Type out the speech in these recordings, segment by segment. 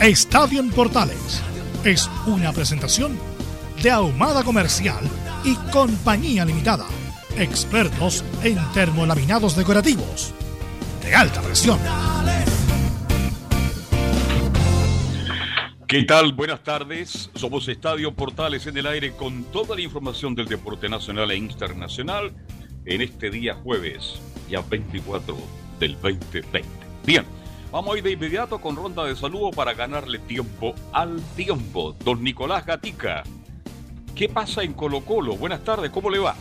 Estadio en Portales es una presentación de Ahumada Comercial y Compañía Limitada. Expertos en termolaminados decorativos de alta presión. ¿Qué tal? Buenas tardes. Somos Estadio Portales en el aire con toda la información del deporte nacional e internacional en este día jueves, ya 24 del 2020. Bien, vamos a ir de inmediato con ronda de saludo para ganarle tiempo al tiempo. Don Nicolás Gatica ¿Qué pasa en Colo Colo? Buenas tardes, ¿cómo le va?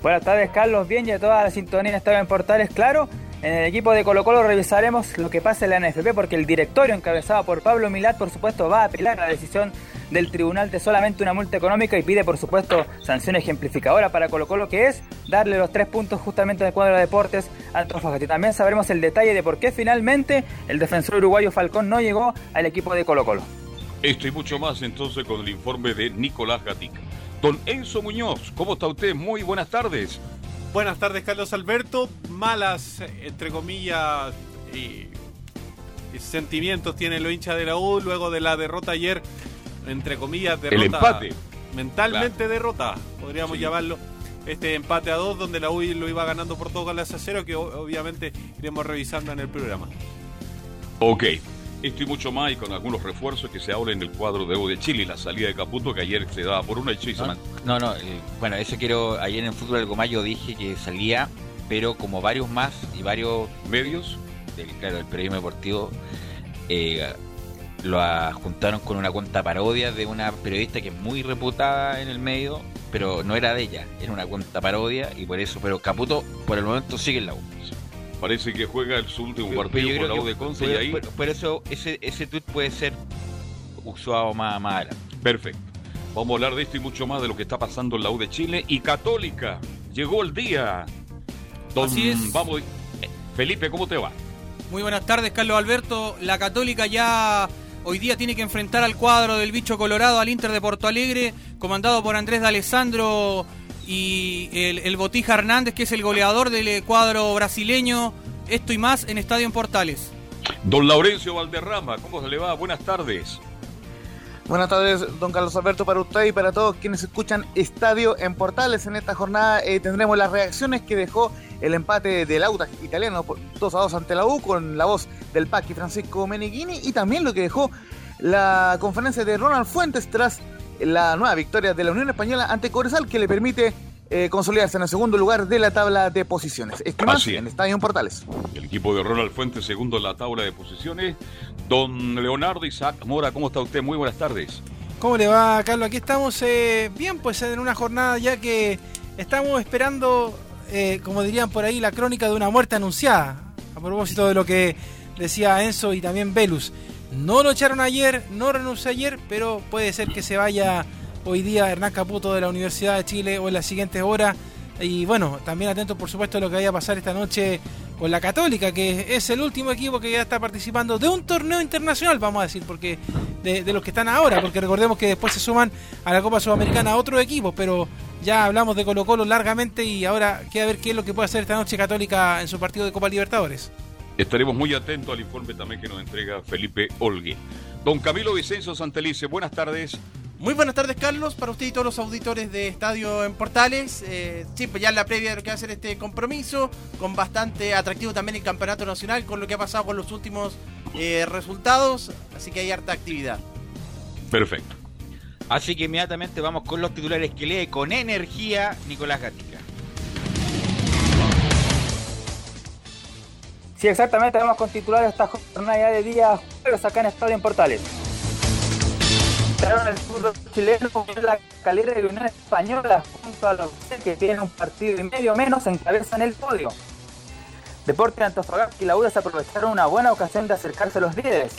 Buenas tardes, Carlos. Bien, ya toda la sintonía estaba en Portales, claro. En el equipo de Colo Colo revisaremos lo que pasa en la NFP porque el directorio encabezado por Pablo Milat, por supuesto, va a apelar a la decisión del tribunal de solamente una multa económica y pide, por supuesto, sanción ejemplificadora para Colo Colo, que es darle los tres puntos justamente al cuadro de deportes a Antofagasta. Y también sabremos el detalle de por qué finalmente el defensor uruguayo Falcón no llegó al equipo de Colo Colo. Esto y mucho más entonces con el informe de Nicolás Gatica. Don Enzo Muñoz, ¿cómo está usted? Muy buenas tardes. Buenas tardes, Carlos Alberto. Malas, entre comillas, y, sentimientos tiene lo hincha de la U luego de la derrota ayer, entre comillas, derrota. El empate. Mentalmente derrota, podríamos llamarlo. Este empate a dos, donde la U lo iba ganando por dos goles a cero, que obviamente iremos revisando en el programa. Ok, esto y mucho más y con algunos refuerzos que se habla en el cuadro de de Chile, la salida de Caputo que ayer se daba por una hecho y no, No, no, eh, bueno, eso quiero, ayer en el fútbol del Gomayo dije que salía, pero como varios más y varios medios, del, claro, el periodismo deportivo, eh, lo juntaron con una cuenta parodia de una periodista que es muy reputada en el medio, pero no era de ella, era una cuenta parodia y por eso, pero Caputo por el momento sigue en la U. Parece que juega su último partido con la U de Conce y ahí. Por, eso ese, ese tweet puede ser usado más, más adelante. Perfecto. Vamos a hablar de esto y mucho más de lo que está pasando en la U de Chile y Católica. Llegó el día. Don, Así es. Vamos. Eh, Felipe, ¿cómo te va? Muy buenas tardes, Carlos Alberto. La Católica ya hoy día tiene que enfrentar al cuadro del bicho colorado al Inter de Porto Alegre, comandado por Andrés de Alessandro y el, Botija Hernández, que es el goleador del cuadro brasileño. Esto y más en Estadio en Portales. Don Laurencio Valderrama, ¿cómo se le va? Buenas tardes. Buenas tardes, don Carlos Alberto, para usted y para todos quienes escuchan Estadio en Portales. En esta jornada eh, tendremos las reacciones que dejó el empate del Audax italiano 2 a 2 ante la U con la voz del Paqui Francisco Meneghini y también lo que dejó la conferencia de Ronald Fuentes tras la nueva victoria de la Unión Española ante Cobresal que le permite eh, consolidarse en el segundo lugar de la tabla de posiciones. Esto más en Estadio Portales. El equipo de Ronald Fuentes, segundo en la tabla de posiciones. Don Leonardo Isaac Mora, ¿cómo está usted? Muy buenas tardes. ¿Cómo le va, Carlos? Aquí estamos eh, bien, pues en una jornada ya que estamos esperando, eh, como dirían por ahí, la crónica de una muerte anunciada. A propósito de lo que decía Enzo y también Velus. No lo echaron ayer, no renunció ayer, pero puede ser que se vaya hoy día Hernán Caputo de la Universidad de Chile o en las siguientes horas. Y bueno, también atentos por supuesto a lo que vaya a pasar esta noche con la Católica, que es el último equipo que ya está participando de un torneo internacional, vamos a decir, porque de, los que están ahora, porque recordemos que después se suman a la Copa Sudamericana otros equipos, pero ya hablamos de Colo Colo largamente y ahora queda ver qué es lo que puede hacer esta noche Católica en su partido de Copa Libertadores. Estaremos muy atentos al informe también que nos entrega Felipe Olgue. Don Camilo Vicenzo Santelice, buenas tardes. Muy buenas tardes, Carlos, para usted y todos los auditores de Estadio en Portales. Eh, sí, pues ya la previa de lo que va a ser este compromiso, con bastante atractivo también el Campeonato Nacional, con lo que ha pasado con los últimos eh, resultados, así que hay harta actividad. Perfecto. Así que inmediatamente vamos con los titulares que lee con energía Nicolás Gatica. Sí, exactamente, vamos con titulares esta jornada de día jueves acá en Estadio en Portales. Entraron el fútbol chileno en la calera de la Unión Española junto a los que tienen un partido y medio menos encabezan el podio. Deporte de Antofagasta y la UDA se aprovecharon una buena ocasión de acercarse a los líderes.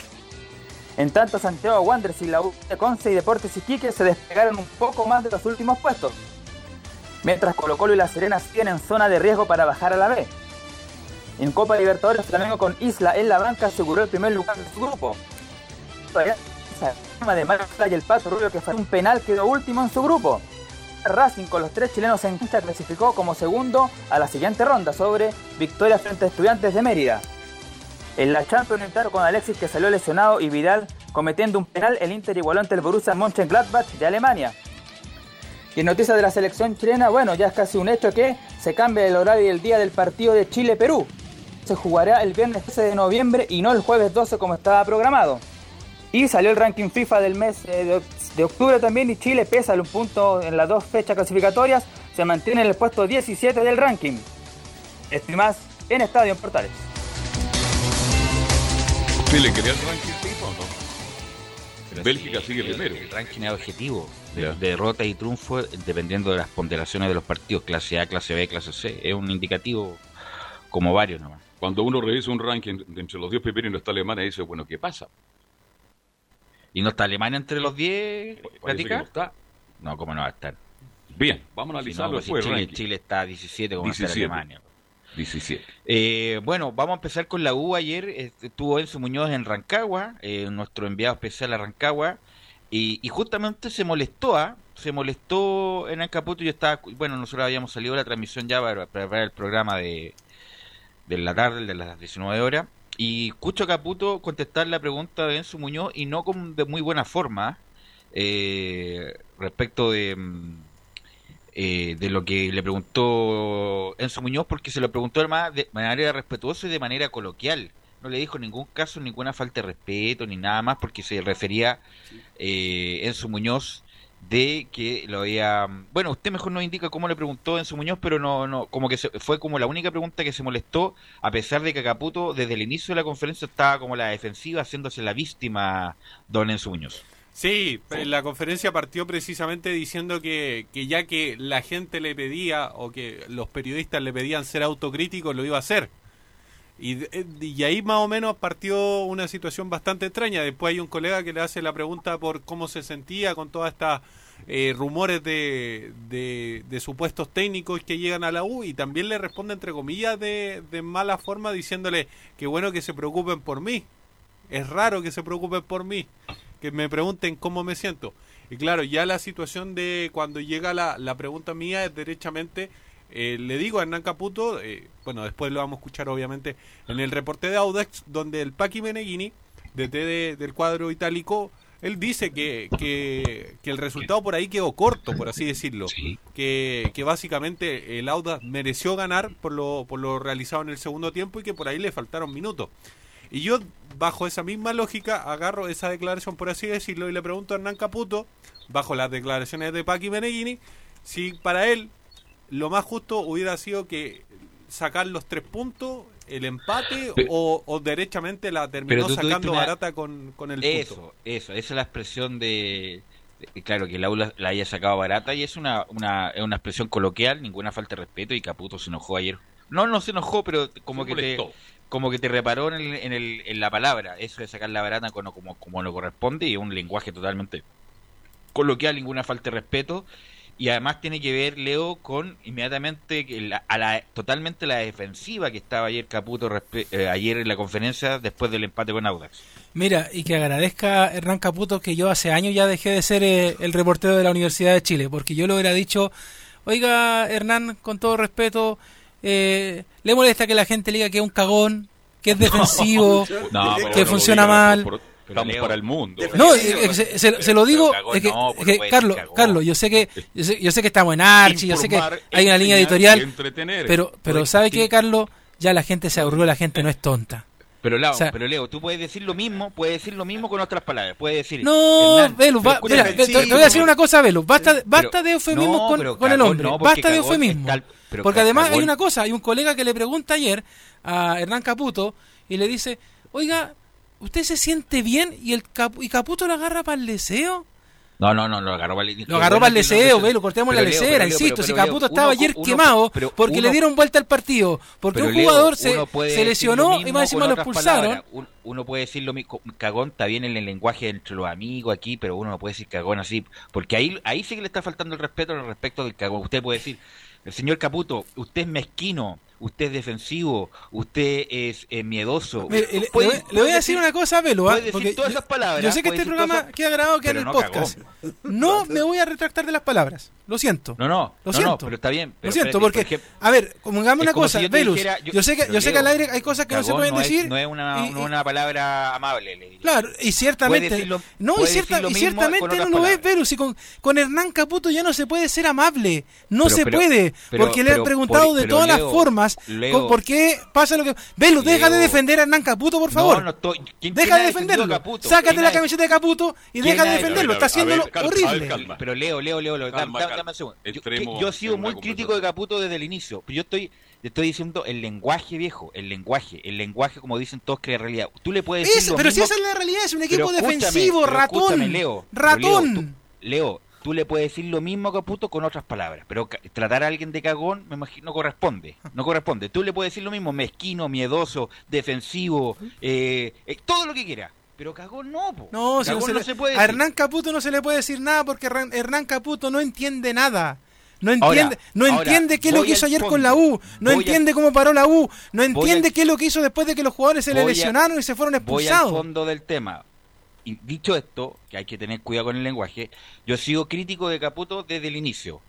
En tanto, Santiago Wanderers y la U de Conce y Deportes Iquique se despegaron un poco más de los últimos puestos. Mientras Colo Colo y La Serena siguen en zona de riesgo para bajar a la B. En Copa Libertadores, Flamengo con Isla en la banca aseguró el primer lugar de su grupo. de el Pato Rubio que fue un penal quedó último en su grupo. Racing con los tres chilenos en cancha clasificó como segundo a la siguiente ronda sobre victoria frente a Estudiantes de Mérida. En la Champions entraron con Alexis que salió lesionado y Vidal cometiendo un penal, el Inter igualó ante el Borussia Mönchengladbach de Alemania. Y en noticias de la selección chilena, bueno, ya es casi un hecho que se cambia el horario y el día del partido de Chile-Perú. Se jugará el viernes 13 de noviembre y no el jueves 12 como estaba programado. Y salió el ranking FIFA del mes eh, de octubre también y Chile pesa un punto en las dos fechas clasificatorias, se mantiene en el puesto 17 del ranking. Estoy más en Estadio en Portales. ¿Usted le quería el ranking FIFA o no? Bélgica sigue primero. El ranking es objetivo. De, derrota y triunfo dependiendo de las ponderaciones de los partidos, clase A, clase B, clase C. Es un indicativo como varios nomás. Cuando uno revisa un ranking entre los 10 primeros y no está Alemania, dice, bueno, ¿qué pasa? ¿Y no está Alemania entre los 10? Parece no está. No, ¿cómo no va a estar? Bien, vamos a analizarlo si no, pues Chile, Chile, está 17, como 17. está Alemania. 17. Eh, bueno, vamos a empezar con la U. Ayer estuvo Enzo Muñoz en Rancagua, eh, nuestro enviado especial a Rancagua, y, y justamente se molestó, ¿ah? se molestó en Ancaputo. Yo estaba, bueno, nosotros habíamos salido de la transmisión ya para, para, el programa de, de la tarde, de las 19 horas, y escucho a Caputo contestar la pregunta de Enzo Muñoz y no con, de muy buena forma eh, respecto de. Mm, eh, de lo que le preguntó Enzo Muñoz, porque se lo preguntó además de manera respetuosa y de manera coloquial. No le dijo en ningún caso ninguna falta de respeto ni nada más, porque se refería eh, Enzo Muñoz de que lo había... Bueno, usted mejor nos indica cómo le preguntó Enzo Muñoz, pero no, no como que fue como la única pregunta que se molestó, a pesar de que Caputo desde el inicio de la conferencia estaba como la defensiva, haciéndose la víctima don Enzo Muñoz. Sí, la conferencia partió precisamente diciendo que, que ya que la gente le pedía o que los periodistas le pedían ser autocríticos, lo iba a hacer. Y, y, ahí más o menos partió una situación bastante extraña. Después hay un colega que le hace la pregunta por cómo se sentía con todas estas eh, rumores de, de, supuestos técnicos que llegan a la U y también le responde entre comillas de, de mala forma diciéndole que bueno que se preocupen por mí. Es raro que se preocupen por mí que me pregunten cómo me siento. Y claro, ya la situación de cuando llega la, la pregunta mía es derechamente, eh, le digo a Hernán Caputo, eh, bueno, después lo vamos a escuchar obviamente en el reporte de Audax, donde el Paqui Meneghini, de, del cuadro itálico, él dice que, que, que, el resultado por ahí quedó corto, por así decirlo. Que, que básicamente el Audax mereció ganar por lo, por lo realizado en el segundo tiempo y que por ahí le faltaron minutos. Y yo, bajo esa misma lógica, agarro esa declaración, por así decirlo, y le pregunto a Hernán Caputo, bajo las declaraciones de Paqui Meneghini, si para él lo más justo hubiera sido que sacar los tres puntos, el empate, o, derechamente la terminó sacando barata con, con el eso, punto. Eso, esa es la expresión de, claro, que el aula la haya sacado barata y es una, una, una expresión coloquial, ninguna falta de respeto y Caputo se enojó ayer. No, no se enojó, pero como que te, como que te reparó en, en, el, en, la palabra. Eso de sacar la barata como, como, como lo corresponde y un lenguaje totalmente coloquial, ninguna falta de respeto. Y además tiene que ver, Leo, con inmediatamente a la, totalmente la defensiva que estaba ayer Caputo eh, ayer en la conferencia después del empate con Audax. Mira, y que agradezca Hernán Caputo que yo hace años ya dejé de ser eh, el reportero de la Universidad de Chile, porque yo le hubiera dicho, oiga Hernán, con todo respeto, eh, le molesta que la gente le diga que es un cagón, que es defensivo, que funciona mal. Estamos para el mundo. No, eh, se, lo digo, que, Carlos, Carlos, yo sé que yo sé, que estamos en Archie, yo sé que hay una línea editorial, pero pero ¿sabe qué, Carlos? Ya la gente se aburrió, la gente no es tonta. Pero, Leo, O sea- pero Leo, tú puedes decir lo mismo, puedes decir lo mismo con otras palabras. Puedes decir. No, Hernán, Velus, va- mira, te, voy a decir una cosa, Velus. Basta, basta de eufemismos no, con, el hombre. no, basta de eufemismos. es porque además hay una cosa, hay un colega que le pregunta ayer a Hernán Caputo y le dice, oiga, ¿usted se siente bien? Y el Cap- y Caputo lo agarra para el deseo. No, no, no, lo agarró para el Lo agarró para el deseo, Velo, cortemos la lecera, insisto. si Caputo estaba ayer quemado porque le dieron vuelta al partido, porque un jugador se, lesionó lo y más encima lo expulsaron. Uno puede decir lo mismo, cagón está bien en el lenguaje entre los amigos aquí, pero uno no puede decir cagón así, porque ahí, ahí sí que le está faltando el respeto al respecto del cagón. Usted puede decir, el señor Caputo, usted es mezquino, usted es defensivo, usted es eh, miedoso. Mire, le, voy, le puede voy a decir una cosa, Velo. ¿ah? Porque todas yo- esas palabras, Yo sé que este programa esas- queda grabado, queda en pero el no podcast. No me voy a retractar de las palabras. Lo siento. No, no, Lo siento. no, pero está bien. pero Lo siento, porque, a ver, es una cosa, si yo Velus, dijera- yo, sé que, yo sé que al aire hay cosas que no se pueden es- decir. no es una, y- una palabra amable, le diría. Claro, y ciertamente. Decirlo- no, y, cierta- y ciertamente no lo es. Velus. Y con, con Hernán Caputo ya no se puede ser amable. No se puede. porque le han preguntado de todas las formas. Leo- ¿Por qué pasa lo que. Velus, deja de defender a Hernán Caputo, por favor. No, no estoy. ¿quién- Deja quién de defenderlo. Sácate ¿Quién la camiseta de Caputo y ¿Quién deja de defenderlo. Está haciéndolo calma, horrible. Pero Leo, Leo, Leo, Leo, Calma, dame- un segundo. Yo, Entremos que- yo he sido muy crítico de Caputo desde el inicio. Yo estoy, te estoy diciendo el lenguaje viejo, el lenguaje, el lenguaje como dicen todos que es realidad. Tú le puedes decir pero si esa es la realidad, es un equipo defensivo, ratón. Leo, ratón. Leo, tú, Leo, tú le puedes decir lo mismo a Caputo con otras palabras, pero tratar a alguien de cagón me imagino no corresponde, no corresponde. Tú le puedes decir lo mismo, mezquino, miedoso, defensivo, eh, eh, todo lo que quieras. Pero cagón no, po. No, si no se no le- se puede a decir. Hernán Caputo no se le puede decir nada porque Hernán, Caputo no entiende nada. No Ahora, entiende, no ahora, entiende qué es lo que hizo ayer con la U, no entiende cómo paró la U, no entiende al- qué es lo que hizo después de que los jugadores se le a- lesionaron y se fueron Voy al expulsados. fondo del tema. Y dicho esto, que hay que tener cuidado con el lenguaje, yo sigo crítico de Caputo desde el inicio.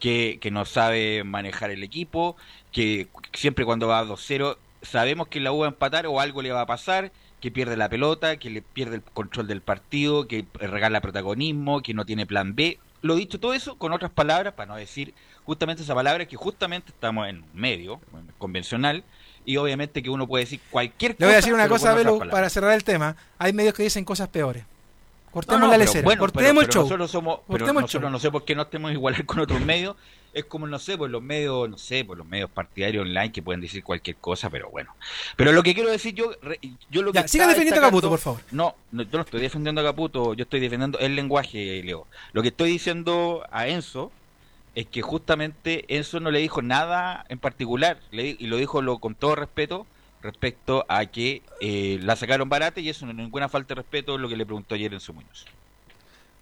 Que, no sabe manejar el equipo, que siempre cuando va a 2-0 sabemos que la U va a empatar o algo le va a pasar, que pierde la pelota, que le pierde el control del partido, que regala protagonismo, que no tiene plan B. Lo dicho todo eso con otras palabras, para no decir justamente esa palabra que justamente estamos en medio en convencional y obviamente que uno puede decir cualquier cosa. Le voy a decir una cosa, Belu, para cerrar el tema. Hay medios que dicen cosas peores. Cortemos No, no, la lecera, bueno, cortemos pero- el pero show. Nosotros somos, pero Cortemos el nosotros show. no sé por qué no estemos igualar con otros medios. Es como, no sé, pues los medios, no sé, pues los medios partidarios online que pueden decir cualquier cosa, pero bueno. Pero lo que quiero decir yo, yo lo que Ya, siga estaba defendiendo a Caputo, por favor. No, no, yo no estoy defendiendo a Caputo, yo estoy defendiendo el lenguaje, Leo. Lo que estoy diciendo a Enzo es que justamente Enzo no le dijo nada en particular, le y lo dijo lo, con todo respeto respecto a que eh, la sacaron barata y eso no es ninguna falta de respeto lo que le preguntó ayer Enzo Muñoz.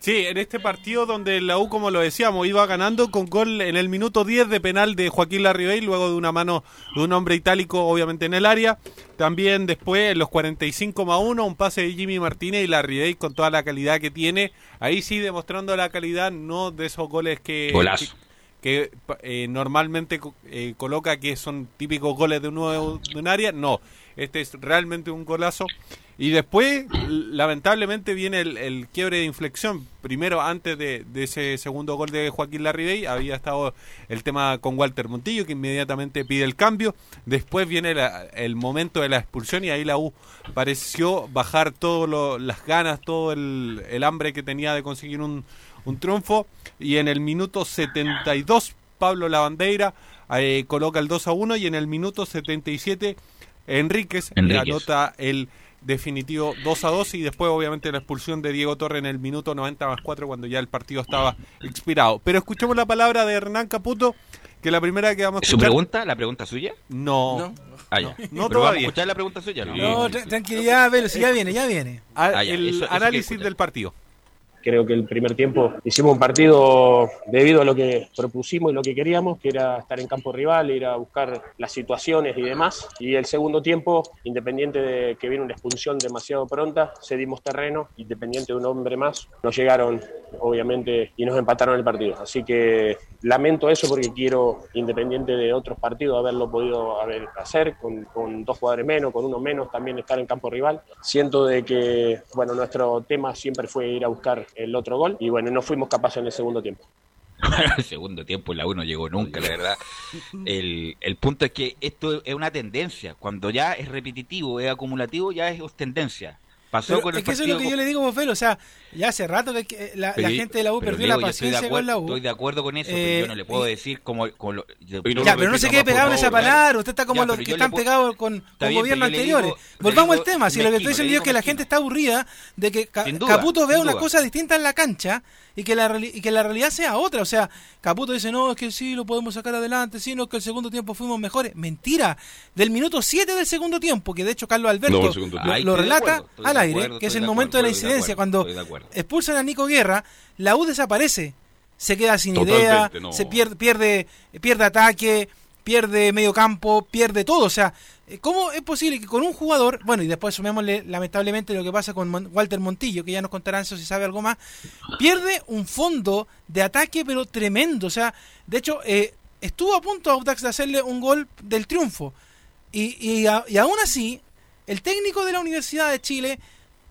Sí, en este partido donde la U, como lo decíamos, iba ganando con gol en el minuto 10 de penal de Joaquín Larribey, luego de una mano de un hombre itálico, obviamente en el área. También después, en los 45 más 1, un pase de Jimmy Martínez y Larribey con toda la calidad que tiene. Ahí sí, demostrando la calidad, no de esos goles que, Golazo. que, que, eh, normalmente eh, coloca que son típicos goles de un, nuevo- de un área. No, este es realmente un golazo. Y después, lamentablemente, viene el, el quiebre de inflexión. Primero, antes de, de ese segundo gol de Joaquín Larribey, había estado el tema con Walter Montillo, que inmediatamente pide el cambio. Después viene la- el momento de la expulsión y ahí la U pareció bajar todas las ganas, todo el, el hambre que tenía de conseguir un, un triunfo. Y en el minuto 72, Pablo Lavandeira eh, coloca el 2 a 1 y en el minuto 77, Enríquez, Enríquez. anota el definitivo 2 a 2 y después obviamente la expulsión de Diego Torre en el minuto 90 más 4 cuando ya el partido estaba expirado. Pero escuchemos la palabra de Hernán Caputo, que la primera que vamos a ¿Su escuchar... pregunta? ¿La pregunta suya? No. Ah, ya. No Pero vamos a todavía. escuchar la pregunta suya, ¿no? No, tra- tranquilidad, Velo, si ya viene, ya viene. A- Ah, ya, el eso- eso análisis del partido. Creo que el primer tiempo hicimos un partido debido a lo que propusimos y lo que queríamos, que era estar en campo rival, ir a buscar las situaciones y demás. Y el segundo tiempo, independiente de que viene una expulsión demasiado pronta, cedimos terreno, independiente de un hombre más, nos llegaron, obviamente, y nos empataron el partido. Así que lamento eso porque quiero, independiente de otros partidos, haberlo podido haber, hacer con, con dos jugadores menos, con uno menos, también estar en campo rival. Siento de que, bueno, nuestro tema siempre fue ir a buscar el otro gol y bueno, no fuimos capaces en el segundo tiempo. Bueno, el segundo tiempo la U no llegó nunca, la verdad. El, el punto es que esto es una tendencia. Cuando ya es repetitivo, es acumulativo, ya es tendencia. Pasó Pero con el es que eso es lo que yo le digo, Bofel, o sea, ya hace rato que- que la, Pero la yo- gente de la U perdió Diego, la paciencia con la U. Estoy de acuerdo con eso, Eh, pero yo no le puedo y- decir como... lo- ya, pero no se quede pegado en esa palabra. Usted está como Ya, los que están puedo- pegados con, con gobiernos anteriores. Volvamos al tema. Si lo que estoy diciendo yo es que la gente está aburrida de que Caputo vea una cosa distinta en la cancha y que la, y que la realidad sea otra. O sea, Caputo dice, no, es que sí, lo podemos sacar adelante, sí, no, es que el segundo tiempo fuimos mejores. Mentira. Del minuto 7 del segundo tiempo, que de hecho Carlos Alberto No, lo, relata acuerdo, al aire, acuerdo, que es el momento de la acuerdo, estoy de incidencia. acuerdo, Cuando expulsan a Nico Guerra, la U desaparece. Se queda sin Totalmente, idea, no. se pierde, pierde, pierde ataque, pierde medio campo, pierde todo. O sea, eh, ¿cómo es posible que con un jugador, bueno, y después sumémosle lamentablemente lo que pasa con Walter Montillo, que ya nos contarán eso si sabe algo más, pierde un fondo de ataque pero tremendo. O sea, de hecho, eh, estuvo a punto Audax de hacerle un gol del triunfo. Y, y, a- y aún así, el técnico de la Universidad de Chile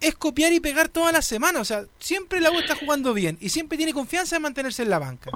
es copiar y pegar toda la semana. O sea, siempre la U está jugando bien y siempre tiene confianza en mantenerse en la banca.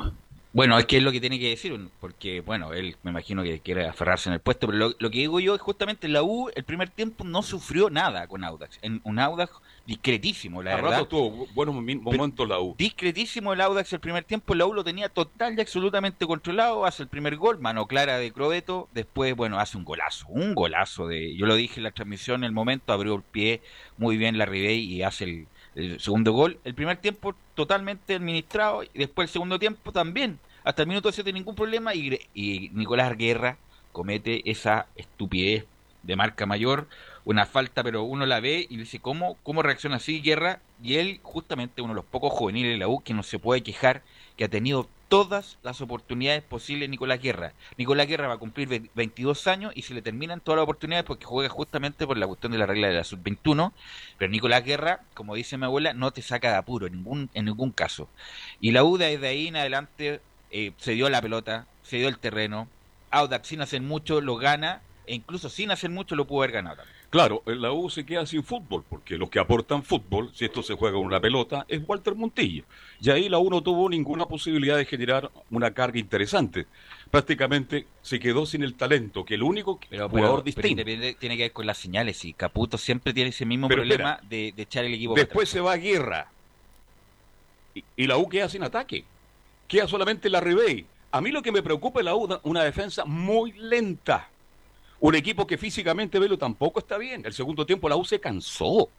Bueno, es que es lo que tiene que decir, porque, bueno, él me imagino que quiere aferrarse en el puesto, pero lo, lo que digo yo es justamente la U, el primer tiempo no sufrió nada con Audax. En un Audax discretísimo, la A verdad. rato tuvo buenos momen- momentos la U. Discretísimo el Audax el primer tiempo, la U lo tenía total y absolutamente controlado, hace el primer gol, mano clara de Crobeto, después, bueno, hace un golazo, un golazo de, yo lo dije en la transmisión, en el momento abrió el pie muy bien la Ribey y hace el, el segundo gol. El primer tiempo totalmente administrado y después el segundo tiempo también, hasta el minuto 7 ningún problema y, y Nicolás Guerra comete esa estupidez de marca mayor, una falta, pero uno la ve y dice, ¿cómo, cómo reacciona así Guerra? Y él, justamente uno de los pocos juveniles de la U que no se puede quejar, que ha tenido todas las oportunidades posibles Nicolás Guerra. Nicolás Guerra va a cumplir ve- 22 años y se le terminan todas las oportunidades porque juega justamente por la cuestión de la regla de la sub-21, pero Nicolás Guerra, como dice mi abuela, no te saca de apuro en ningún, en ningún caso. Y la U desde ahí en adelante eh, se dio la pelota, se dio el terreno, Audax sin hacer mucho lo gana, e incluso sin hacer mucho lo pudo haber ganado también. Claro, en la U se queda sin fútbol, porque los que aportan fútbol, si esto se juega con una pelota, es Walter Montillo. Y ahí la U no tuvo ninguna posibilidad de generar una carga interesante. Prácticamente se quedó sin el talento, que el único Pero, jugador pero- distinto. Tiene que ver con las señales y Caputo siempre tiene ese mismo problema de, de echar el equipo para Después se va a guerra. Y, y la U queda sin ataque. Queda solamente la Ribey. A mí lo que me preocupa es la U, una defensa muy lenta. Un equipo que físicamente, Velo, tampoco está bien. El segundo tiempo la U se cansó.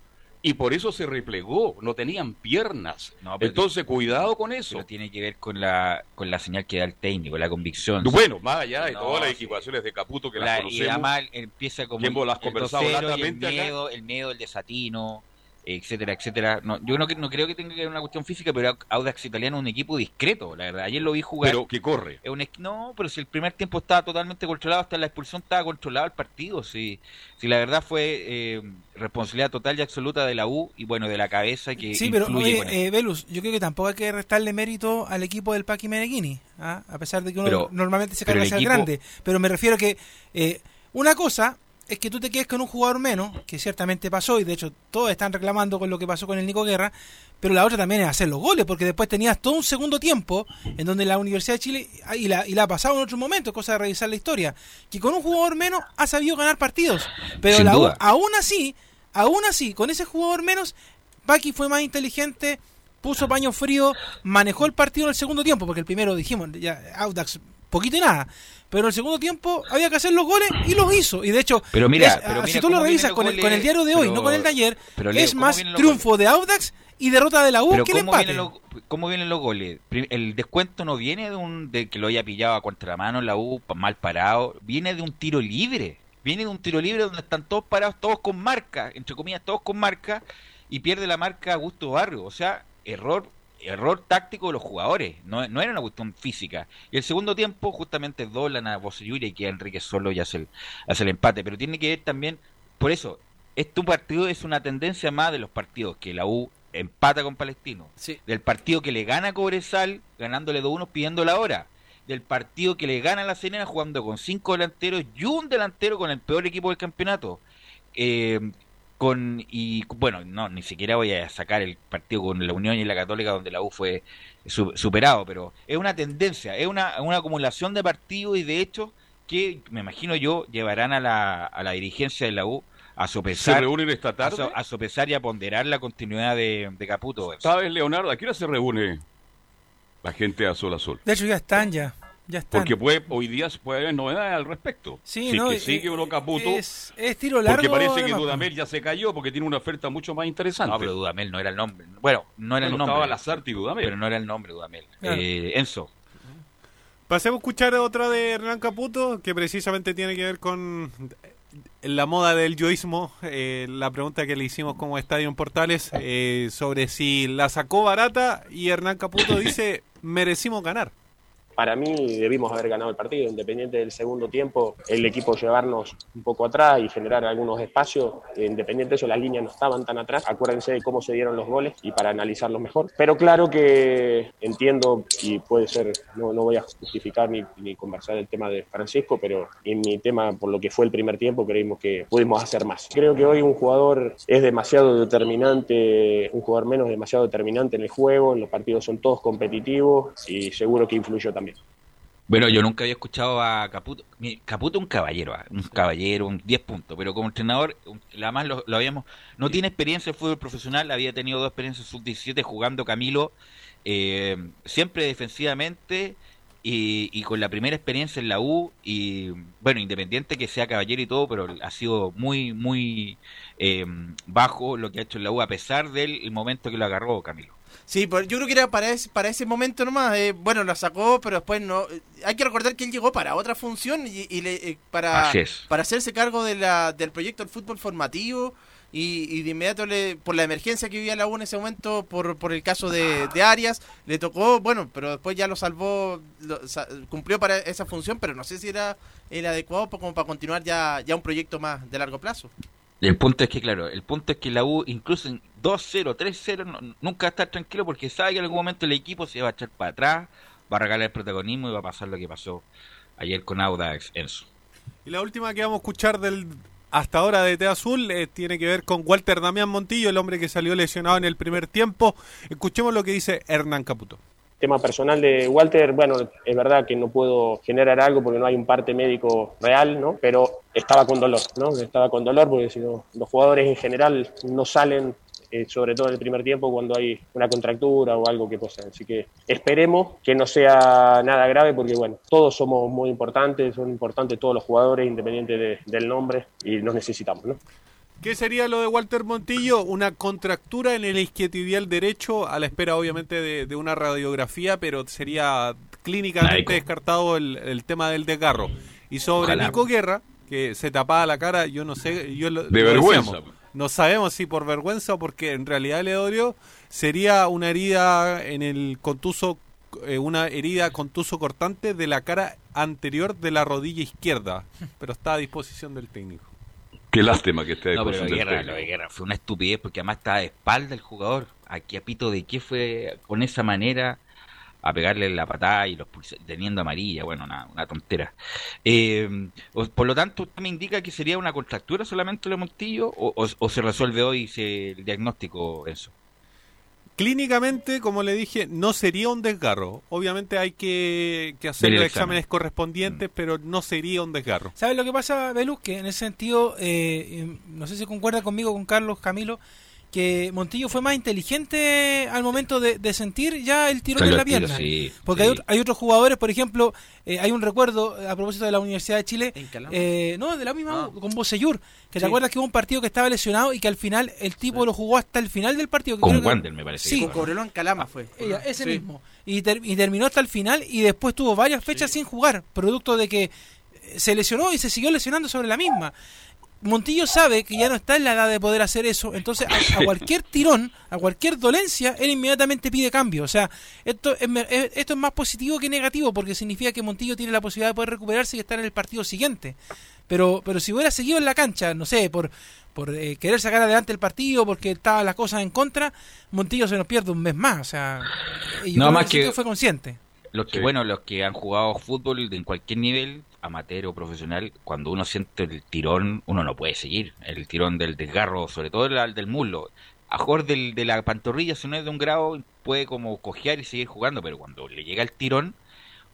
Y por eso se replegó. No tenían piernas. No, Entonces, cuidado con eso. Pero tiene que ver con la, con la señal que da el técnico, la convicción. Bueno, más allá de No, todas las sí. equivocaciones de Caputo que La- las y conocemos. además empieza como Y hemos las el conversado 2-0 y el largamente acá. miedo, el miedo, el desatino, etcétera, etcétera. No, yo no, no creo que tenga que ver una cuestión física, pero Audax Italiano es un equipo discreto, la verdad. Ayer lo vi jugar. pero que corre. Es un no, pero si el primer tiempo estaba totalmente controlado, hasta la expulsión estaba controlado el partido. Si, si la verdad fue eh, responsabilidad total y absoluta de la U y bueno, de la cabeza que Sí, pero influye oye, con eh, Velus, yo creo que tampoco hay que restarle mérito al equipo del Paqui Meneghini, ¿ah? a pesar de que uno Pero- normalmente se carga el ser equipo- grande. Pero me refiero que eh, una cosa es que tú te quedes con un jugador menos, que ciertamente pasó, y de hecho todos están reclamando con lo que pasó con el Nico Guerra, pero la otra también es hacer los goles, porque después tenías todo un segundo tiempo en donde la Universidad de Chile, ah, y la, y la ha pasado en otros momentos, cosa de revisar la historia, que con un jugador menos ha sabido ganar partidos. Pero la aún así, aún así, con ese jugador menos, Paqui fue más inteligente, puso paño frío, manejó el partido en el segundo tiempo, porque el primero dijimos, ya Audax, poquito y nada. Pero en el segundo tiempo había que hacer los goles y los hizo. Y de hecho, Pero mira, es- pero ah, si tú lo revisas con el, con el diario de hoy, pero- no con el de ayer, pero, Leo, es ¿cómo más triunfo de Audax y derrota de la U Pero que el ¿cómo empate. vienen, los, ¿cómo vienen los goles? El descuento no viene de un de que lo haya pillado a contramano la U mal parado, viene de un tiro libre. Viene de un tiro libre donde están todos parados, todos con marca, entre comillas, todos con marca, y pierde la marca Augusto Barrio. O sea, error error táctico de los jugadores, no, no era una cuestión física. Y el segundo tiempo justamente doblan a Bosellura y que Enrique solo y hace el, hace el empate. Pero tiene que ver también, por eso, este partido es una tendencia más de los partidos que la U empata con Palestino. Sí. Del partido que le gana a Cobresal, ganándole 2-1, pidiendo la hora. Del partido que le gana a La Serena, jugando con cinco delanteros y un delantero con el peor equipo del campeonato. Eh, con y bueno, no, ni siquiera voy a sacar el partido con la Unión y la Católica donde la U fue superado, pero es una tendencia, es una, una acumulación de partidos y de hechos que me imagino yo llevarán a la, a la dirigencia de la U a sopesar. ¿Se reúnen esta tarde? A, sopesar y a ponderar la continuidad de, de Caputo. ¿Sabes, Leonardo? ¿A qué hora se reúne la gente a sol a sol? De hecho, ya están ya. Ya están. Porque puede, hoy día puede haber novedades al respecto. Sí, si no, que sigue uno Caputo. Es, es, tiro largo. Porque parece que Dudamel ya se cayó porque tiene una oferta mucho más interesante. No, pero Dudamel no era el nombre. Bueno, no era bueno, el nombre. Estaba Lazarte y Dudamel. Pero no era el nombre Dudamel. Claro. Eh, Enzo. Pasemos a escuchar otra de Hernán Caputo que precisamente tiene que ver con la moda del yoísmo, eh, la pregunta que le hicimos como Estadio en Portales eh, sobre si la sacó barata y Hernán Caputo dice merecimos ganar para mí debimos haber ganado el partido, independiente del segundo tiempo, el equipo llevarnos un poco atrás y generar algunos espacios, independiente de eso las líneas no estaban tan atrás, acuérdense de cómo se dieron los goles y para analizarlos mejor. Pero claro que entiendo y puede ser, no, no voy a justificar ni, ni, conversar el tema de Francisco, pero en mi tema, por lo que fue el primer tiempo, creímos que pudimos hacer más. Creo que hoy un jugador es demasiado determinante, un jugador menos demasiado determinante en el juego, en los partidos son todos competitivos y seguro que influyó también. Bueno, yo nunca había escuchado a Caputo. Caputo un caballero, ah, un caballero, un 10 puntos, pero como entrenador, además lo, lo habíamos. No tiene experiencia en fútbol profesional, había tenido dos experiencias sub-17 jugando Camilo, eh, siempre defensivamente y, y, con la primera experiencia en la U. Y bueno, independiente que sea caballero y todo, pero ha sido muy, muy eh, bajo lo que ha hecho en la U, a pesar del momento que lo agarró Camilo. Sí, pues yo creo que era para ese, para ese momento nomás. Eh, bueno, lo sacó, pero después no. Hay que recordar que él llegó para otra función y, y le, eh, para, para hacerse cargo de la, del proyecto del fútbol formativo. Y, y de inmediato, le, por la emergencia que vivía la U en ese momento, por, por el caso de, de Arias, le tocó, bueno, pero después ya lo salvó, lo, sa, cumplió para esa función, pero no sé si era el adecuado como para continuar ya, ya un proyecto más de largo plazo. El punto es que, claro, el punto es que la U, incluso en 2-0, 3-0, no, nunca va a estar tranquilo porque sabe que en algún momento el equipo se va a echar para atrás, va a regalar el protagonismo y va a pasar lo que pasó ayer con Audax Enzo. Y la última que vamos a escuchar del hasta ahora de T Azul eh, tiene que ver con Walter Damián Montillo, el hombre que salió lesionado en el primer tiempo. Escuchemos lo que dice Hernán Caputo tema personal de Walter, bueno, es verdad que no puedo generar algo porque no hay un parte médico real, ¿no? Pero estaba con dolor, ¿no? Estaba con dolor porque si no, los jugadores en general no salen, eh, sobre todo en el primer tiempo, cuando hay una contractura o algo que pasa. Así que esperemos que no sea nada grave porque, bueno, todos somos muy importantes, son importantes todos los jugadores, independiente de, del nombre, y nos necesitamos, ¿no? ¿Qué sería lo de Walter Montillo? Una contractura en el isquiotibial derecho, a la espera obviamente de, de una radiografía, pero sería clínicamente Laico. descartado el, el, tema del desgarro. Y sobre Ojalá. Nico Guerra, que se tapaba la cara, yo no sé, yo lo, de lo vergüenza. Decíamos, no sabemos si por vergüenza o porque en realidad le dolió, sería una herida en el contuso, eh, una herida contuso cortante de la cara anterior de la rodilla izquierda, pero está a disposición del técnico. Qué lástima que esté no, pero lo de, guerra, lo de guerra fue una estupidez porque además estaba de espalda el jugador. Aquí a pito de qué fue con esa manera a pegarle la patada y los teniendo amarilla, bueno, una, una tontera. Eh, por lo tanto, ¿usted me indica que sería una contractura solamente el montillo o, o, o, se resuelve hoy se, el diagnóstico eso? Clínicamente, como le dije, no sería un desgarro. Obviamente hay que, que hacer los examen. exámenes correspondientes, mm. pero no sería un desgarro. ¿Sabes lo que pasa, Belus? Que en ese sentido, eh, no sé si concuerda conmigo, con Carlos Camilo, que Montillo fue más inteligente al momento de, de sentir ya el tiro en la pierna. Tiro, sí, porque sí. Hay, hay, otros jugadores, por ejemplo, eh, hay un recuerdo a propósito de la Universidad de Chile, eh, no, de la misma, ah. con Bocellur, que sí. te acuerdas que hubo un partido que estaba lesionado y que al final el tipo sí. lo jugó hasta el final del partido. con Wander, me parece. Sí, con Cobrelón Calama fue. Ella, ese mismo. Y, ter y, terminó hasta el final y después tuvo varias fechas sin jugar, producto de que se lesionó y se siguió lesionando sobre la misma. Montillo sabe que ya no está en la edad de poder hacer eso, entonces a, a, cualquier tirón, a cualquier dolencia, él inmediatamente pide cambio. O sea, esto es, esto es más positivo que negativo, porque significa que Montillo tiene la posibilidad de poder recuperarse y estar en el partido siguiente. Pero, pero si hubiera seguido en la cancha, no sé, por, por eh, querer sacar adelante el partido, porque estaban las cosas en contra, Montillo se nos pierde un mes más. O sea, y no, más que fue consciente. Los que, sí. bueno, los que han jugado fútbol en cualquier nivel amateur o profesional, cuando uno siente el tirón, uno no puede seguir. El tirón del desgarro, sobre todo el del muslo. A mejor del, de la pantorrilla, si no es de un grado, puede como cojear y seguir jugando, pero cuando le llega el tirón,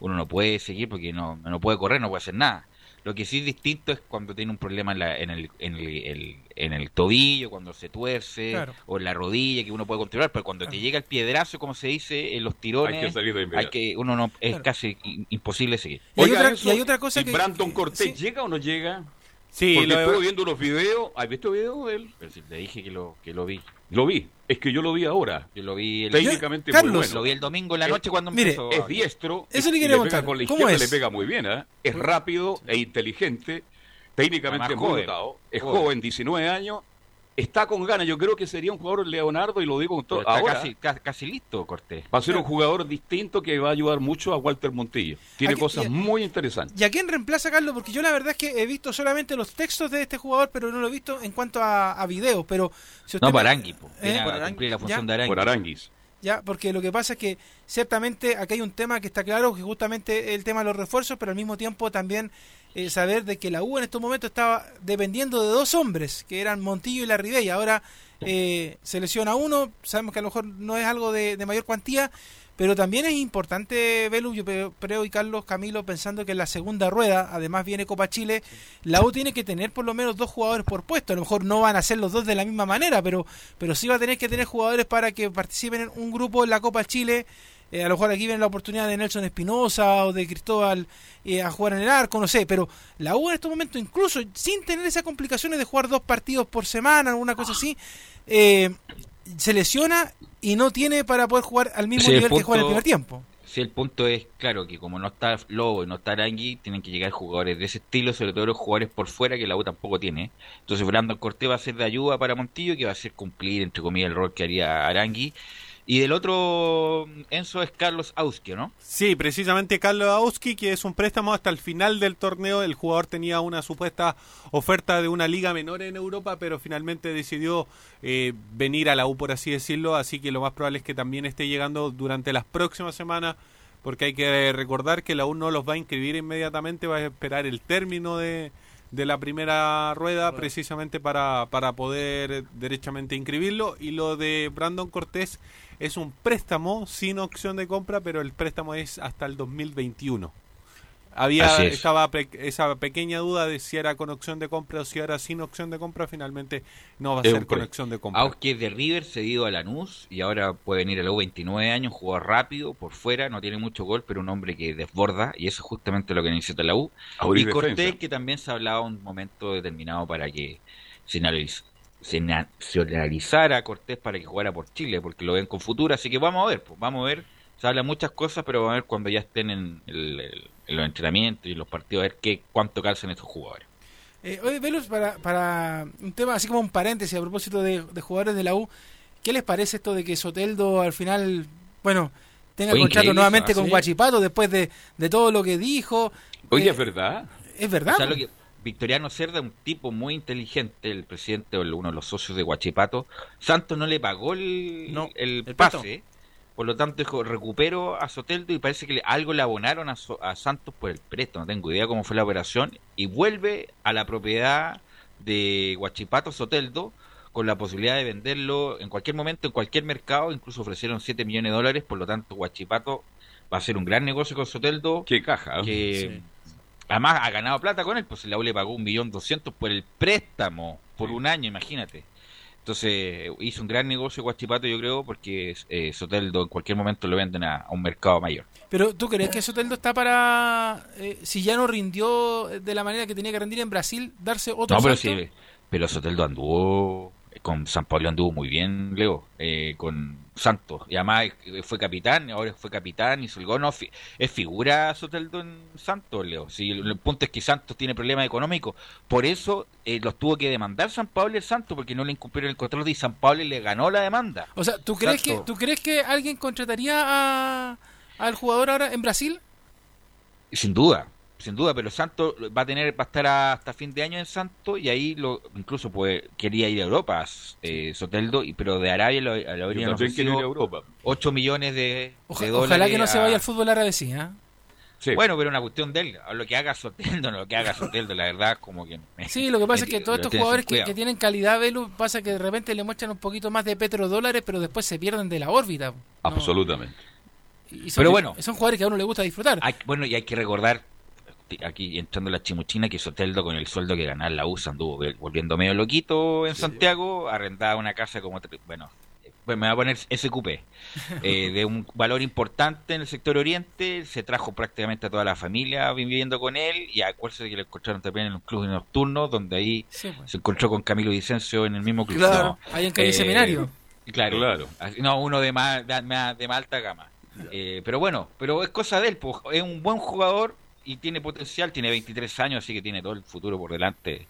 uno no puede seguir porque no, no puede correr, no puede hacer nada. Lo que sí es distinto es cuando tiene un problema en, en, el, en, el, en el tobillo, cuando se tuerce, o en la rodilla, que uno puede controlar, pero cuando te llega el piedrazo, como se dice, en los tirones, hay que, salir de hay que uno no es casi imposible seguir. Y hay, otra, y hay otra cosa que... Brandon Cortés llega o no llega? Sí, Porque lo estuve viendo unos videos. ¿Has visto videos de él? Pero si le dije que lo, que lo vi. Lo vi. Es que yo lo vi ahora. Yo lo vi el, técnicamente muy bueno. Lo vi el domingo en la noche cuando mire, empezó. Es diestro. Eso le quería contar. Con la izquierda le pega muy bien, ¿eh? Es rápido e inteligente. Técnicamente muy dotado. Es joven, 19 años está con ganas. Yo creo que sería un jugador Leonardo y lo digo con todo. Ahora casi, casi, listo, Cortés. Va a ser un jugador distinto que va a ayudar mucho a Walter Montillo. Tiene cosas muy interesantes. ¿Y a quién reemplaza Carlos? Porque yo la verdad es que he visto solamente los textos de este jugador, pero no lo he visto en cuanto a, video. Pero no, para Arangui, ¿Eh? la función de Por Aranguis. Ya, porque lo que pasa es que ciertamente aquí hay un tema que está claro, que justamente el tema de los refuerzos, pero al mismo tiempo también eh, saber de que la U en estos momentos estaba dependiendo de dos hombres, que eran Montillo y la y Ahora eh, se uno, sabemos que a lo mejor no es algo de, mayor cuantía, pero también es importante, Velu, yo creo, y Carlos Camilo, pensando que en la segunda rueda, además viene Copa Chile, la U tiene que tener por lo menos dos jugadores por puesto. A lo mejor no van a ser los dos de la misma manera, pero, pero sí va a tener que tener jugadores para que participen en un grupo en la Copa Chile eh, a lo mejor aquí viene la oportunidad de Nelson Espinosa o de Cristóbal eh, a jugar en el arco, no sé, pero la U en estos momentos, incluso sin tener esas complicaciones de jugar dos partidos por semana, alguna cosa así, eh, se lesiona y no tiene para poder jugar al mismo nivel que juega en el primer tiempo. Sí, el punto es, claro, que como no está Lobo y no está Arangui, tienen que llegar jugadores de ese estilo, sobre todo los jugadores por fuera, que la U tampoco tiene. Entonces Brandon Cortés va a ser de ayuda para Montillo, que va a hacer cumplir, entre comillas, el rol que haría Arangui. Y del otro Enzo es Carlos Auski, ¿no? Sí, precisamente Carlos Auski, que es un préstamo hasta el final del torneo. El jugador tenía una supuesta oferta de una liga menor en Europa, pero finalmente decidió eh, venir a la U, por así decirlo. Así que lo más probable es que también esté llegando durante las próximas semanas, porque hay que recordar que la U no los va a inscribir inmediatamente, va a esperar el término de, de la primera rueda precisamente para, para poder derechamente inscribirlo. Y lo de Brandon Cortés es un préstamo sin opción de compra, pero el préstamo es hasta el 2021. Había estaba esa pequeña duda de si era con opción de compra o si era sin opción de compra, finalmente no va a ser con opción de compra. Aunque es de River cedido a Lanús y ahora puede venir a los 29 años, jugar rápido, por fuera, no tiene mucho gol, pero un hombre que desborda y eso es justamente lo que necesita la U. y Cortés, que también se ha hablado un momento determinado para que se se nacionalizara a Cortés para que jugara por Chile, porque lo ven con futuro, así que vamos a ver, pues vamos a ver, se habla muchas cosas, pero vamos a ver cuando ya estén en, los entrenamientos y los partidos, a ver qué, cuánto calzan estos jugadores. Eh, oye, Velus, para, para un tema así como un paréntesis a propósito de, jugadores de la U, ¿qué les parece esto de que Soteldo al final, bueno, tenga contrato nuevamente con Guachipato después de, de, todo lo que dijo? Oye, es verdad. Es verdad. Victoriano Cerda, un tipo muy inteligente, el presidente o uno de los socios de Guachipato. Santos no le pagó el, el, pase, por lo tanto dijo, recupero a Soteldo y parece que algo le abonaron a, a, Santos por el presto, no tengo idea cómo fue la operación, y vuelve a la propiedad de Guachipato Soteldo con la posibilidad de venderlo en cualquier momento, en cualquier mercado, incluso ofrecieron 7 millones de dólares, por lo tanto Guachipato va a ser un gran negocio con Soteldo. Qué caja. Que, Además ha ganado plata con él, pues la U le pagó un millón doscientos por el préstamo, por un año, imagínate. Entonces hizo un gran negocio Guachipato, yo creo, porque eh, Soteldo en cualquier momento lo venden a, un mercado mayor. Pero ¿tú crees que Soteldo está para, eh, si ya no rindió de la manera que tenía que rendir en Brasil, darse otro No, pero sí, pero Soteldo anduvo con San Pablo anduvo muy bien, Leo, eh, con Santos. Y además eh, fue capitán, ahora fue capitán, y el gol. es figura Soteldo en Santos, Leo. Si el, punto es que Santos tiene problemas económicos, por eso eh, los tuvo que demandar San Pablo y el Santos, porque no le incumplieron el contrato y San Pablo le ganó la demanda. O sea, ¿tú crees, que, ¿tú crees que alguien contrataría a, al jugador ahora en Brasil? Sin duda, sin duda, pero Santos va a tener, va a estar hasta fin de año en Santos y ahí lo incluso pues quería ir a Europa, eh, Soteldo, y, pero de Arabia lo, lo habrían ofrecido Europa. 8 millones de, dólares. Ojalá que no se vaya al fútbol árabe, sí, ¿eh? Bueno, pero una cuestión de él, lo que haga Soteldo, no lo que haga Soteldo, la verdad, como que... sí, lo que pasa es que todos estos jugadores que, tienen calidad, Velu, pasa que de repente le muestran un poquito más de petrodólares, pero después se pierden de la órbita. Absolutamente. pero bueno... Son jugadores que a uno le gusta disfrutar. bueno, y hay que recordar, aquí entrando la chimuchina, que Soteldo con el sueldo que ganaba la USA anduvo volviendo medio loquito en Santiago, arrendaba una casa como... Bueno, pues me va a poner SQP, eh, de un valor importante en el sector oriente, se trajo prácticamente a toda la familia viviendo con él y acuérdense que lo encontraron también en un club nocturno, donde ahí pues. se encontró con Camilo Vicencio en el mismo club. Claro, ahí en calle eh, Seminario. Claro, claro. No, uno de más, de, de más alta gama. Eh, pero bueno, pero es cosa de él, pues, es un buen jugador, y tiene potencial, tiene 23 años, así que tiene todo el futuro por delante.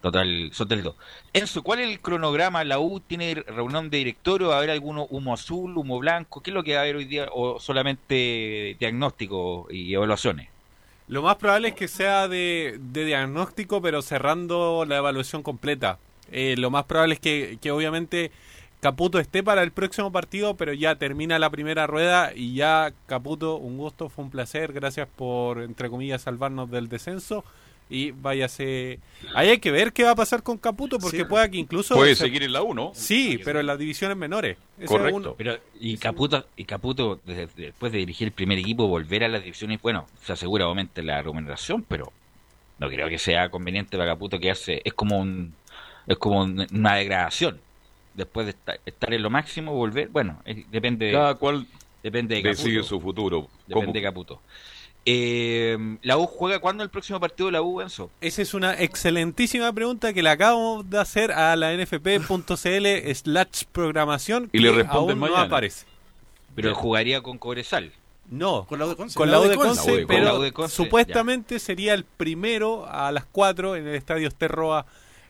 Total, Soteldo. Enzo, ¿cuál es el cronograma? ¿La U tiene reunión de directorio? ¿Va a haber alguno humo azul, humo blanco? ¿Qué es lo que va a haber hoy día? ¿O solamente diagnóstico y evaluaciones? Lo más probable es que sea de, diagnóstico, pero cerrando la evaluación completa. Eh, lo más probable es que, que obviamente Caputo esté para el próximo partido, pero ya termina la primera rueda y ya Caputo, un gusto, fue un placer, gracias por, entre comillas, salvarnos del descenso y váyase. Ahí hay que ver qué va a pasar con Caputo, porque pueda que incluso. Puede seguir en la 1. Sí, pero en las divisiones menores. Correcto. Pero, y Caputo, y Caputo después de dirigir el primer equipo, volver a las divisiones, bueno, se asegura obviamente la remuneración, pero no creo que sea conveniente para Caputo que hace. Es como un. Es como una degradación después de estar, en lo máximo, volver. Bueno, depende. Cada cual depende de decide su futuro. Depende de Caputo. Eh, ¿La U juega cuándo el próximo partido de la U, Enzo? Esa es una excelentísima pregunta que le acabo de hacer a la nfp.cl slash programación y le responden mañana. no aparece. Pero jugaría con Cobresal. No, con la U de Conce. Con la U de Conce, pero supuestamente sería el primero a las 4 en el Estadio Esterroa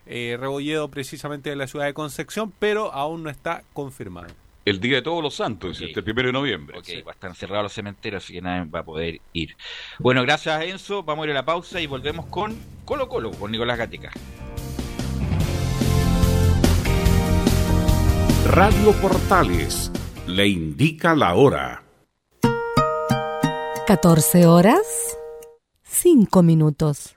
eh, Rebolledo precisamente de la ciudad de Concepción, pero aún no está confirmado. El día de todos los santos, este primero de noviembre. Ok, va a estar cerrado los cementerios, así que nadie va a poder ir. Bueno, gracias Enzo, vamos a ir a la pausa y volvemos con Colo Colo, con Nicolás Gatica. Radio Portales le indica la hora. 14 horas, 5 minutos.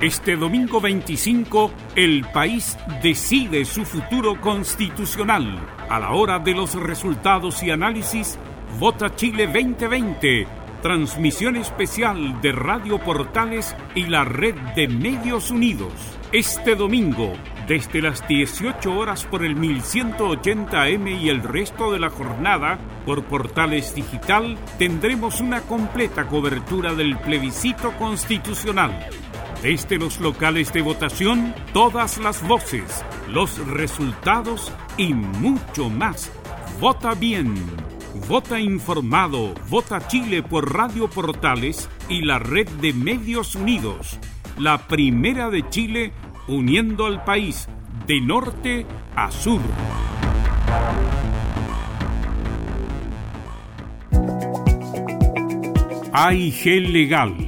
Este domingo 25, el país decide su futuro constitucional. A la hora de los resultados y análisis, Vota Chile 2020. Transmisión especial de Radio Portales y la red de Medios Unidos. Este domingo, desde las 18 horas por el 1180M y el resto de la jornada, por Portales Digital, tendremos una completa cobertura del plebiscito constitucional desde los locales de votación, todas las voces, los resultados y mucho más. Vota bien. Vota informado. Vota Chile por Radio Portales y la red de Medios Unidos. La primera de Chile uniendo al país de norte a sur. AIG Legal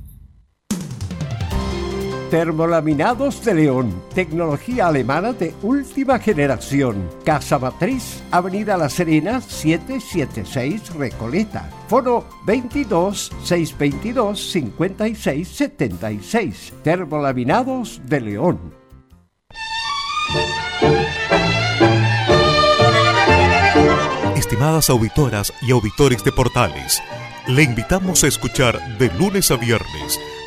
Termolaminados de León, tecnología alemana de última generación. Casa Matriz, Avenida La Serena, 776 Recoleta. Foro 22 622 5676. Termolaminados de León. Estimadas auditoras y auditores de Portales, le invitamos a escuchar de lunes a viernes,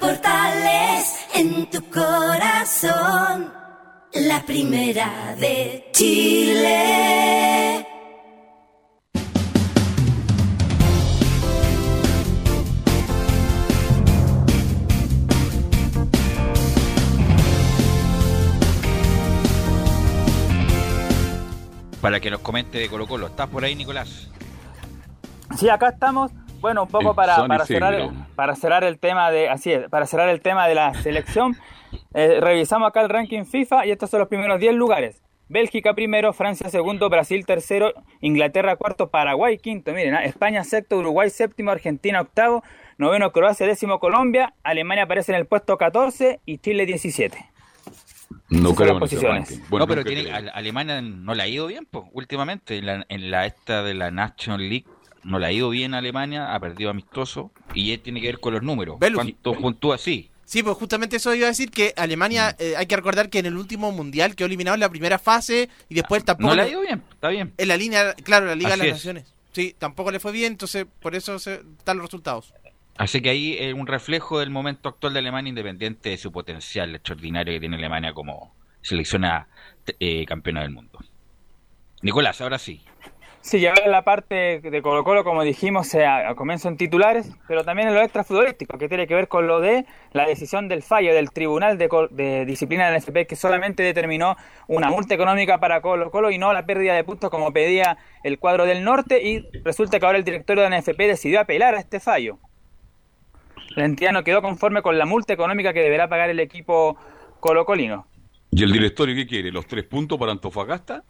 Portales en tu corazón la primera de Chile. Para que nos comente de Colo Colo. ¿Estás por ahí, Nicolás? Sí, acá estamos. Bueno, un poco para, para cerrar, para cerrar el tema de así es, para cerrar el tema de la selección. Eh, revisamos acá el ranking FIFA y estos son los primeros 10 lugares. Bélgica primero, Francia segundo, Brasil tercero, Inglaterra cuarto, Paraguay quinto, miren, ¿ah? España sexto, Uruguay séptimo, Argentina octavo, noveno Croacia, décimo Colombia, Alemania aparece en el puesto 14 y Chile 17. No creo posiciones. Bueno, no, pero tiene, Alemania no le ha ido bien, pues, últimamente, en la, en la esta de la National League no le ha ido bien a Alemania, ha perdido amistoso y tiene que ver con los números. ¿Cuánto puntúa así? Sí, pues justamente eso iba a decir que Alemania, mm. eh, hay que recordar que en el último mundial quedó eliminado en la primera fase y después tampoco. No le ha ido bien, está bien. En la línea, claro, la Liga de las Naciones. Sí, tampoco le fue bien, entonces por eso están los resultados. Así que ahí es un reflejo del momento actual de Alemania, independiente de su potencial extraordinario que tiene Alemania como selecciona eh, campeona del mundo. Nicolás, ahora sí. Sí, ya la parte de Colo Colo, como dijimos, se comienzo en titulares, pero también en lo extrafutbolístico, que tiene que ver con lo de la decisión del fallo del Tribunal de, Disciplina del NFP, que solamente determinó una multa económica para Colo Colo y no la pérdida de puntos como pedía el cuadro del norte, y resulta que ahora el directorio del NFP decidió apelar a este fallo. La entidad no quedó conforme con la multa económica que deberá pagar el equipo colocolino. ¿Y el directorio qué quiere? ¿Los tres puntos para Antofagasta?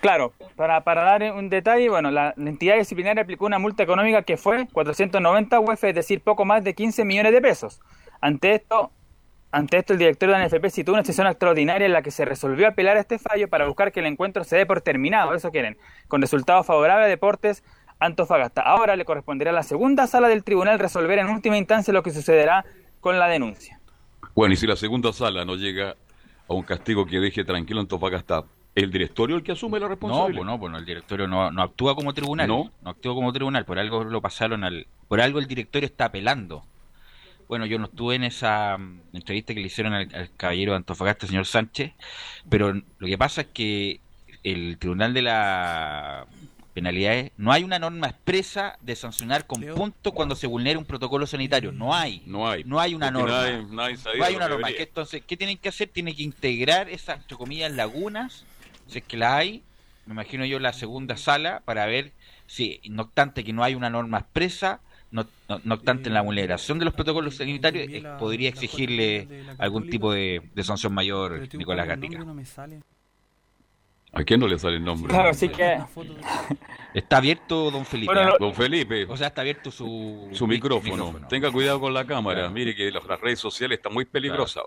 Claro, para, para dar un detalle, bueno, la, entidad disciplinaria aplicó una multa económica que fue 490 UF, es decir, poco más de 15 millones de pesos. Ante esto, ante esto, el director de la NFP citó una sesión extraordinaria en la que se resolvió apelar a este fallo para buscar que el encuentro se dé por terminado, eso quieren, con resultado favorable a Deportes Antofagasta. Ahora le corresponderá a la segunda sala del tribunal resolver en última instancia lo que sucederá con la denuncia. Bueno, y si la segunda sala no llega a un castigo que deje tranquilo Antofagasta, ¿El directorio el que asume la responsabilidad? No, pues no, el directorio no, actúa como tribunal. No. No actúa como tribunal, por algo lo pasaron al... Por algo el directorio está apelando. Bueno, yo no estuve en esa mm, entrevista que le hicieron al, caballero de Antofagasta, señor Sánchez, pero lo que pasa es que el tribunal de la penalidades, no hay una norma expresa de sancionar con punto cuando se vulnera un protocolo sanitario. No hay. No hay. No hay una norma. no hay una norma. entonces, ¿qué tienen que hacer? Tienen que integrar esas, entre comillas, lagunas si es que la hay, me imagino yo la segunda sala para ver si, no obstante que no hay una norma expresa, no, no, obstante en la vulneración de los protocolos sanitarios, eh, podría exigirle algún tipo de, sanción mayor, Nicolás Gatica. ¿A quién no le sale el nombre? Claro, sí que... Está abierto don Felipe. don Felipe. O sea, está abierto su, su micrófono. Tenga cuidado con la cámara. Mire que las redes sociales están muy peligrosas.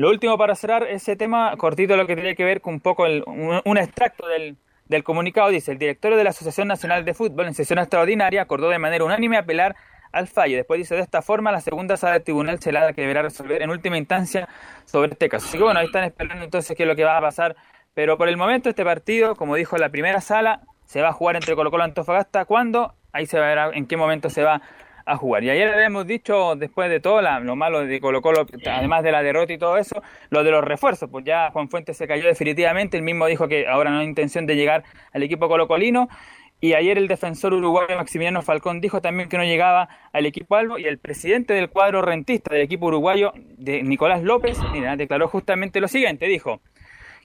Lo último para cerrar ese tema, cortito lo que tiene que ver con un poco el, un, extracto del, del comunicado, dice, el directorio de la Asociación Nacional de Fútbol en sesión extraordinaria acordó de manera unánime apelar al fallo. Después dice, de esta forma, la segunda sala del tribunal será la que deberá resolver en última instancia sobre este caso. Así que bueno, ahí están esperando entonces qué es lo que va a pasar. Pero por el momento este partido, como dijo la primera sala, se va a jugar entre Colo Colo y Antofagasta. ¿Cuándo? Ahí se verá en qué momento se va a jugar. Y ayer habíamos dicho, después de todo lo malo de Colo Colo, además de la derrota y todo eso, lo de los refuerzos. Pues ya Juan Fuentes se cayó definitivamente. Él mismo dijo que ahora no hay intención de llegar al equipo colocolino. Y ayer el defensor uruguayo Maximiliano Falcón dijo también que no llegaba al equipo Albo y el presidente del cuadro rentista del equipo uruguayo, de Nicolás López, mira, declaró justamente lo siguiente, dijo,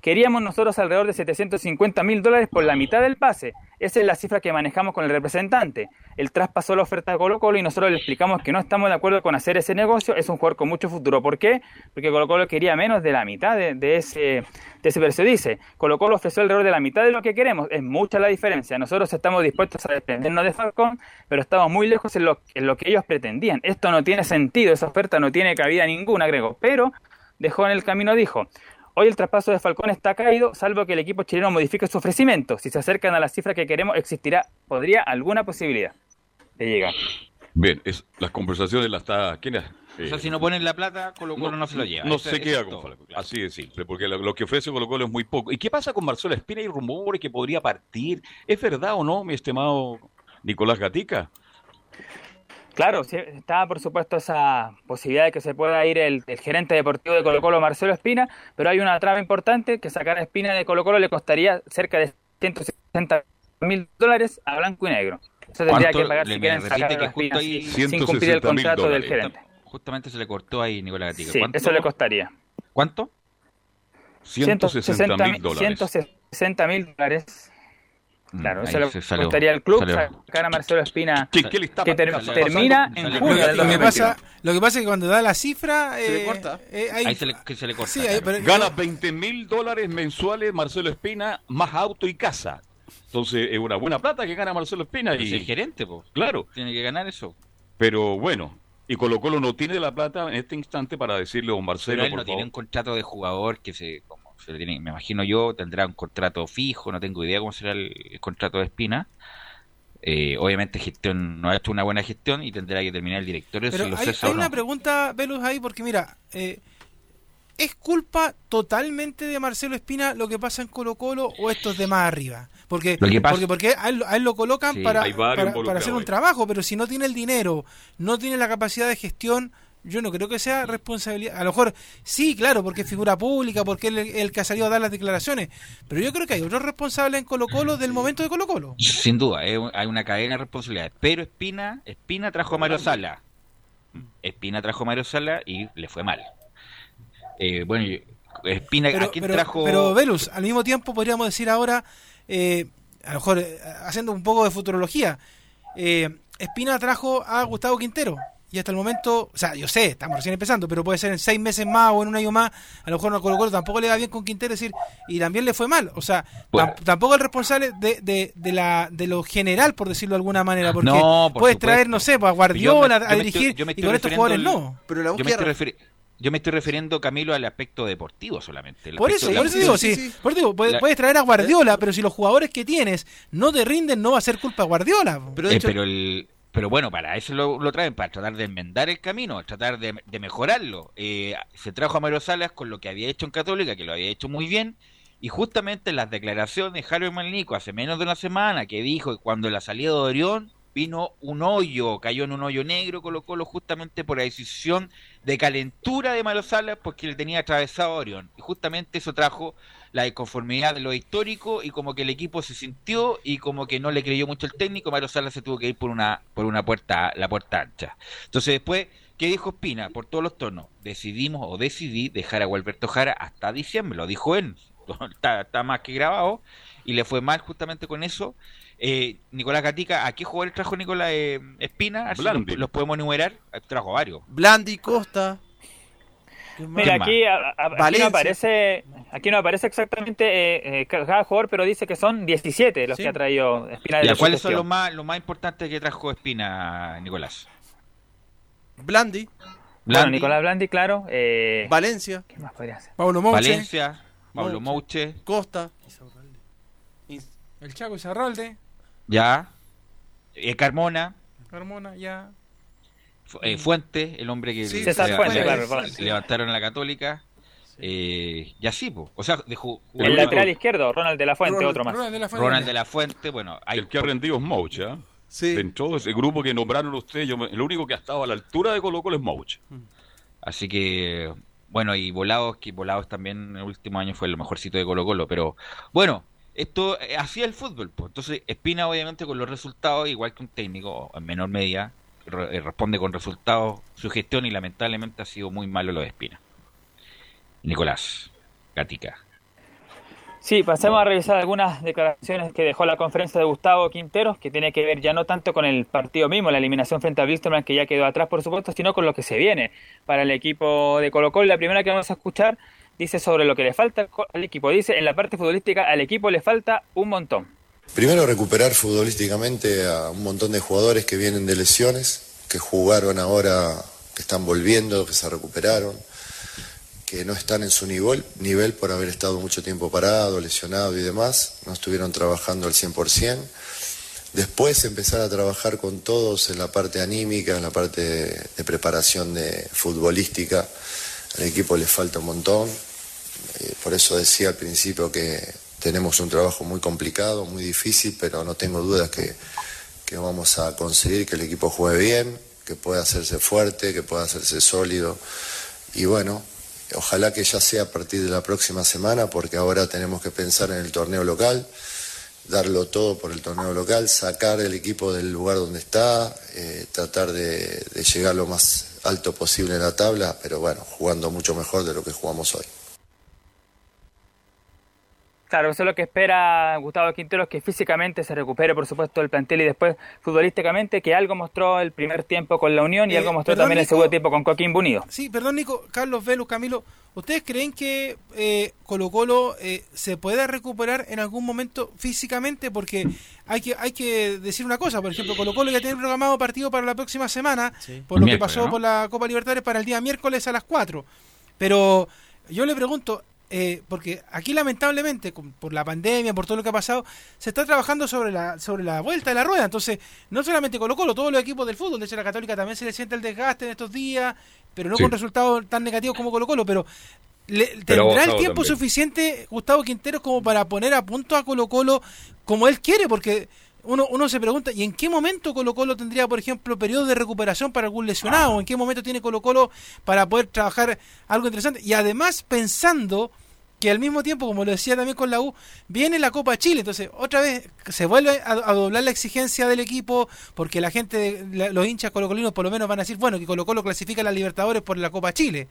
Queríamos nosotros alrededor de 750 mil dólares por la mitad del pase. Esa es la cifra que manejamos con el representante. Él traspasó la oferta de Colo Colo y nosotros le explicamos que no estamos de acuerdo con hacer ese negocio. Es un jugador con mucho futuro. ¿Por qué? Porque Colo Colo quería menos de la mitad de, ese, de precio. Dice, Colo Colo ofreció alrededor de la mitad de lo que queremos. Es mucha la diferencia. Nosotros estamos dispuestos a desprendernos de Falcón, pero estamos muy lejos en lo, que ellos pretendían. Esto no tiene sentido. Esa oferta no tiene cabida ninguna, agregó. Pero dejó en el camino, dijo, Hoy el traspaso de Falcón está caído, salvo que el equipo chileno modifique su ofrecimiento. Si se acercan a la cifra que queremos, existirá, podría alguna posibilidad de llegar. Bien, es, las conversaciones las está... ¿Quién es? o sea, si no ponen la plata, Colo Colo no, se lo lleva. No se queda con Falcón. Así de simple, porque lo, que ofrece Colo Colo es muy poco. ¿Y qué pasa con Marcelo Espina? Hay rumores que podría partir. ¿Es verdad o no, mi estimado Nicolás Gatica? Claro, está por supuesto esa posibilidad de que se pueda ir el, gerente deportivo de Colo Colo, Marcelo Espina, pero hay una traba importante que sacar a Espina de Colo Colo le costaría cerca de 160 mil dólares a blanco y negro. Eso tendría que pagar si quieren sacar a Espina sin cumplir el contrato del gerente. Justamente se le cortó ahí Nicolás Gatica. Sí, eso le costaría. ¿Cuánto? 160 mil dólares. 160 mil dólares Mm, claro, eso le gustaría al club sacar a Marcelo Espina que, termina en junio Lo que, pasa, lo que pasa es que cuando da la cifra... Se le eh, corta. Eh, ahí se le, que se le corta. Gana 20 mil dólares mensuales Marcelo Espina, más auto y casa. Entonces es una buena plata que gana Marcelo Espina. y es el gerente, pues. Claro. Tiene que ganar eso. Pero bueno, y Colo Colo no tiene la plata en este instante para decirle a don Marcelo. Pero él no tiene un contrato de jugador que se me imagino yo, tendrá un contrato fijo, no tengo idea cómo será el, contrato de Espina. Eh, obviamente gestión no ha hecho una buena gestión y tendrá que terminar el directorio. Pero hay, hay una pregunta, Velus, ahí, porque mira, eh, ¿es culpa totalmente de Marcelo Espina lo que pasa en Colo Colo o esto es de más arriba? Porque, porque, porque a él, lo colocan para, para hacer un trabajo, pero si no tiene el dinero, no tiene la capacidad de gestión yo no creo que sea responsabilidad. A lo mejor sí, claro, porque es figura pública, porque es el, que ha salido a dar las declaraciones. Pero yo creo que hay otros responsables en Colo Colo del momento de Colo Colo. Sin duda, hay una cadena de responsabilidades. Pero Espina, Espina trajo a Mario Sala. Espina trajo a Mario Sala y le fue mal. Eh, bueno, Espina, pero, ¿a quién trajo? Pero Velus, al mismo tiempo podríamos decir ahora, eh, a lo mejor eh, haciendo un poco de futurología, Espina trajo a Gustavo Quintero y hasta el momento, o sea, yo sé, estamos recién empezando, pero puede ser en seis meses más o en un año más, a lo mejor no Colo Colo tampoco le va bien con Quintero, decir, y también le fue mal, o sea, tampoco el responsable de, de, de, la, de lo general, por decirlo de alguna manera, porque puedes traer, no sé, pues, a Guardiola a dirigir y con estos jugadores no. Pero la yo, me yo me estoy refiriendo, Camilo, al aspecto deportivo solamente. Por eso, por eso digo, sí, por eso digo, puedes, traer a Guardiola, pero si los jugadores que tienes no te rinden, no va a ser culpa de Guardiola. Pero, de eh, pero el, pero bueno, para eso lo, traen, para tratar de enmendar el camino, tratar de, mejorarlo. Eh, se trajo a Mario Salas con lo que había hecho en Católica, que lo había hecho muy bien, y justamente las declaraciones de Javier Malnico hace menos de una semana, que dijo que cuando la salida de Orión vino un hoyo, cayó en un hoyo negro Colo Colo justamente por la decisión de calentura de Mario Salas porque le tenía atravesado a Orión. Y justamente eso trajo la inconformidad de lo histórico y como que el equipo se sintió y como que no le creyó mucho el técnico, Mario Salas se tuvo que ir por una por una puerta la puerta ancha. Entonces después, ¿qué dijo Espina? Por todos los tonos, decidimos o decidí dejar a Gualberto Jara hasta diciembre, lo dijo él, está, más que grabado y le fue mal justamente con eso. Eh, Nicolás Gatica, ¿a qué jugador trajo Nicolás eh, Espina? Los, los, podemos enumerar, trajo varios. Blandi, Costa. Mira, aquí, aquí no aparece, aquí no aparece exactamente eh, eh, cada jugador, pero dice que son 17 los que ha traído Espina. ¿Y cuáles son los más, los más importantes que trajo Espina, Nicolás? Blandi. Bueno, Nicolás Blandi, claro. Eh, Valencia. ¿Qué más podría ser? Pablo Mouche. Valencia. Pablo Mouche. Costa. El Chaco Izarralde. Ya. Eh, Carmona. Carmona, ya. Eh, Fuente, el hombre que sí, le, Fuente, claro, levantaron a la Católica. Eh, y así, o sea, dejó, el lateral izquierdo, Ronald de la Fuente, otro más. Ronald de la Fuente, bueno, hay... el que ha rendido es Mouche, ¿eh? Sí. Dentro de ese grupo que nombraron ustedes, yo, el único que ha estado a la altura de Colo Colo es Mouche. Mm. Así que, bueno, y Volados, que Volados también en el último año fue el mejorcito de Colo Colo, pero bueno, esto eh, hacía el fútbol, pues. Entonces, Espina, obviamente, con los resultados, igual que un técnico, en menor medida, eh, responde con resultados su gestión y lamentablemente ha sido muy malo lo de Espina. Nicolás, Gatica. Sí, pasemos a revisar algunas declaraciones que dejó la conferencia de Gustavo Quinteros, que tiene que ver ya no tanto con el partido mismo, la eliminación frente a Wilstermann, que ya quedó atrás, por supuesto, sino con lo que se viene para el equipo de Colo Colo. La primera que vamos a escuchar dice sobre lo que le falta al equipo. Dice, en la parte futbolística al equipo le falta un montón. Primero recuperar futbolísticamente a un montón de jugadores que vienen de lesiones, que jugaron ahora, que están volviendo, que se recuperaron, que no están en su nivel, por haber estado mucho tiempo parado, lesionado y demás, no estuvieron trabajando al 100%. Después empezar a trabajar con todos en la parte anímica, en la parte de, preparación de futbolística. Al equipo le falta un montón. Eh, por eso decía al principio que tenemos un trabajo muy complicado, muy difícil, pero no tengo dudas que, vamos a conseguir que el equipo juegue bien, que pueda hacerse fuerte, que pueda hacerse sólido. Y bueno, ojalá que ya sea a partir de la próxima semana, porque ahora tenemos que pensar en el torneo local, darlo todo por el torneo local, sacar el equipo del lugar donde está, eh, tratar de llegar lo más alto posible en la tabla, pero bueno, jugando mucho mejor de lo que jugamos hoy. Claro, eso es lo que espera Gustavo Quinteros, que físicamente se recupere, por supuesto, el plantel y después futbolísticamente, que algo mostró el primer tiempo con la Unión y eh, algo mostró también el segundo tiempo con Coquín Unido. Sí, perdón, Nico, Carlos Velus, Camilo, ¿ustedes creen que eh, Colo Colo eh, se puede recuperar en algún momento físicamente? Porque hay que hay que decir una cosa, por ejemplo, Colo Colo ya tiene programado partido para la próxima semana, por lo que pasó por la Copa Libertadores para el día miércoles a las 4. Pero yo le pregunto, eh, porque aquí lamentablemente, por la pandemia, por todo lo que ha pasado, se está trabajando sobre la, sobre la vuelta de la rueda. Entonces, no solamente Colo Colo, todos los equipos del fútbol, de hecho la Católica también se le siente el desgaste en estos días, pero no con resultados tan negativos como Colo Colo, pero ¿tendrá el tiempo suficiente Gustavo Quinteros como para poner a punto a Colo Colo como él quiere? Porque uno, uno se pregunta, ¿y en qué momento Colo Colo tendría, por ejemplo, periodo de recuperación para algún lesionado? ¿En qué momento tiene Colo Colo para poder trabajar algo interesante? Y además pensando que al mismo tiempo, como lo decía también con la U, viene la Copa Chile, entonces otra vez se vuelve a, doblar la exigencia del equipo, porque la gente, los hinchas colocolinos por lo menos van a decir, bueno, que Colo Colo clasifica a la Libertadores por la Copa Chile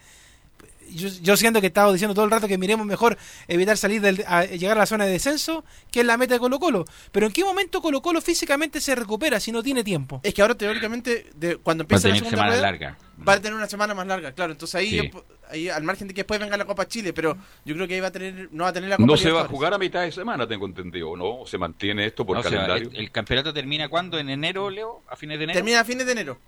yo, siento que he estado diciendo todo el rato que miremos mejor evitar salir del, a llegar a la zona de descenso, que es la meta de Colo Colo. Pero ¿en qué momento Colo Colo físicamente se recupera si no tiene tiempo? Es que ahora teóricamente, de, cuando empieza la segunda semana larga. va a tener una semana más larga, claro. Entonces ahí, ahí, al margen de que después venga la Copa Chile, pero yo creo que ahí va a tener, no va a tener la Copa No se va a jugar a mitad de semana, tengo entendido, ¿no? ¿O se mantiene esto por calendario? el, campeonato termina cuándo? ¿En enero, Leo? ¿A fines de enero? Termina a fines de enero.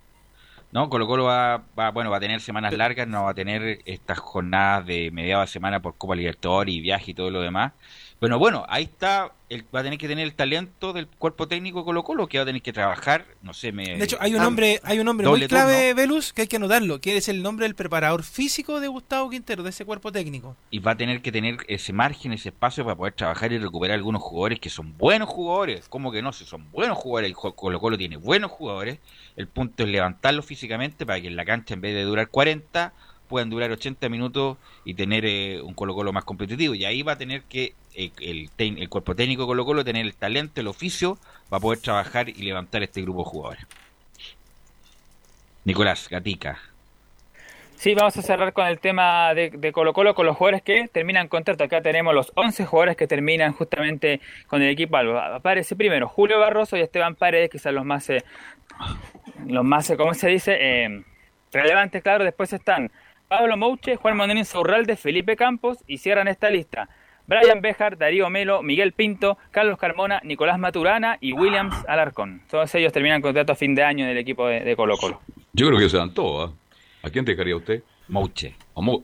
No, Colo Colo va, bueno, va a tener semanas largas, no va a tener estas jornadas de mediada semana por Copa Libertadores y viaje y todo lo demás. Bueno, bueno, ahí está, el, va a tener que tener el talento del cuerpo técnico de Colo Colo, que va a tener que trabajar, no sé, me... De hecho, hay un nombre, hay un nombre muy clave, Velus, que hay que anotarlo, que es el nombre del preparador físico de Gustavo Quintero, de ese cuerpo técnico. Y va a tener que tener ese margen, ese espacio para poder trabajar y recuperar algunos jugadores que son buenos jugadores, como que no, si son buenos jugadores, el Colo Colo tiene buenos jugadores, el punto es levantarlo físicamente para que en la cancha en vez de durar 40 puedan durar 80 minutos y tener eh, un Colo Colo más competitivo. Y ahí va a tener que eh, el, el, cuerpo técnico Colo Colo tener el talento, el oficio para poder trabajar y levantar este grupo de jugadores. Nicolás, Gatica. Sí, vamos a cerrar con el tema de, Colo Colo, con los jugadores que terminan contrato. Acá tenemos los 11 jugadores que terminan justamente con el equipo Aparece primero Julio Barroso y Esteban Paredes, quizás los más eh, los más, ¿cómo se dice? Eh, relevantes, claro. Después están Pablo Mouche, Juan Manuel Saurralde, Felipe Campos y cierran esta lista. Brian Bejar, Darío Melo, Miguel Pinto, Carlos Carmona, Nicolás Maturana y Williams Alarcón. Todos ellos terminan contrato a fin de año del equipo de, Colo Colo. Yo creo que se dan todos. ¿eh? ¿A quién dejaría usted? Mouche.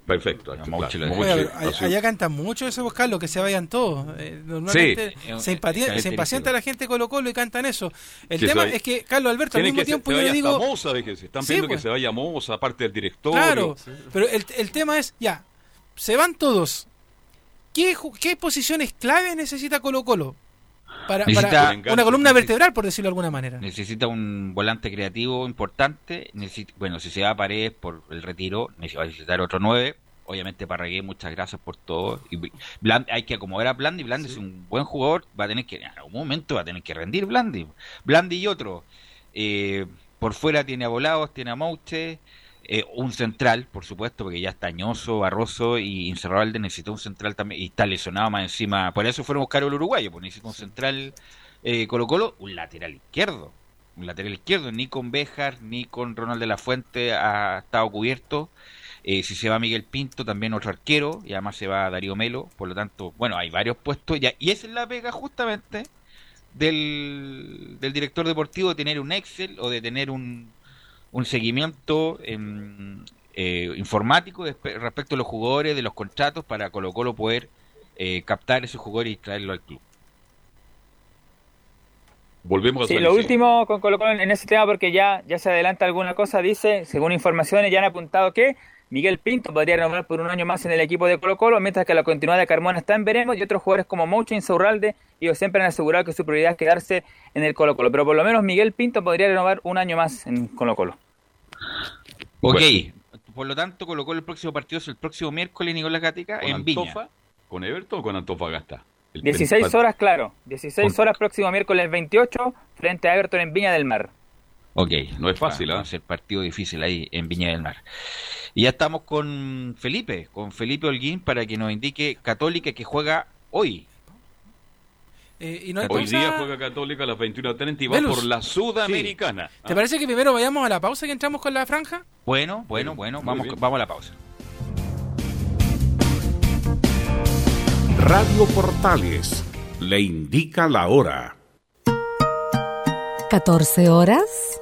perfecto. allá cantan mucho eso, Carlos, que se vayan todos. Eh, normalmente se, impacienta la gente Colo Colo y cantan eso. El tema es que, Carlos Alberto, al mismo tiempo yo le digo... Moza, están pidiendo que pues. se vaya Moza, aparte del director. Claro, pero el, el tema es, ya, se van todos. ¿Qué, ¿Qué posiciones clave necesita Colo Colo? Para, una columna vertebral, por decirlo de alguna manera. Necesita un volante creativo importante. bueno, si se va a Paredes por el retiro, necesita necesitar otro 9. Obviamente Parragué, muchas gracias por todo. Y hay que acomodar a Blandi. Blandi es un buen jugador. Va a tener que, en algún momento va a tener que rendir Blandi. Blandi y otro. Eh, por fuera tiene a Volados, tiene a Mouche. Eh, un central, por supuesto, porque ya está Añoso, Barroso y Incerralde necesita un central también, y está lesionado más encima. Por eso fueron a buscar al uruguayo, porque necesita un central eh, Colo Colo, un lateral izquierdo. Un lateral izquierdo, ni con Béjar, ni con Ronald de la Fuente ha estado cubierto. Eh, si se va Miguel Pinto, también otro arquero, y además se va Darío Melo, por lo tanto, bueno, hay varios puestos, ya, y esa es la pega justamente del, del director deportivo, de tener un Excel o de tener un, un seguimiento em, eh, informático respecto a los jugadores, de los contratos, para Colo Colo poder eh, captar esos jugadores y traerlo al club. Volvemos a Sí, lo último con Colo Colo en ese tema, porque ya, ya se adelanta alguna cosa, dice, según informaciones, ya han apuntado que Miguel Pinto podría renovar por un año más en el equipo de Colo Colo, mientras que la continuidad de Carmona está en veremos y otros jugadores como Mouche y Insaurralde, ellos siempre han asegurado que su prioridad es quedarse en el Colo Colo, pero por lo menos Miguel Pinto podría renovar un año más en Colo Colo. Ok, por lo tanto colocó el próximo partido es el próximo miércoles Nicolás Gatica en Antofa, Viña. ¿Con Everton o con Antofagasta? 16 horas, claro. 16 horas próximo miércoles 28 frente a Everton en Viña del Mar. Ok, no es fácil, ¿eh? Va a ser partido difícil ahí en Viña del Mar. Y ya estamos con Felipe, con Felipe Holguín para que nos indique Católica que juega hoy, eh, Hoy día juega Católica a las 21.30 y va por la Sudamericana. ¿Te parece que primero vayamos a la pausa y entramos con la franja? Bueno, bueno, bueno, vamos, vamos a la pausa. Radio Portales le indica la hora. 14 horas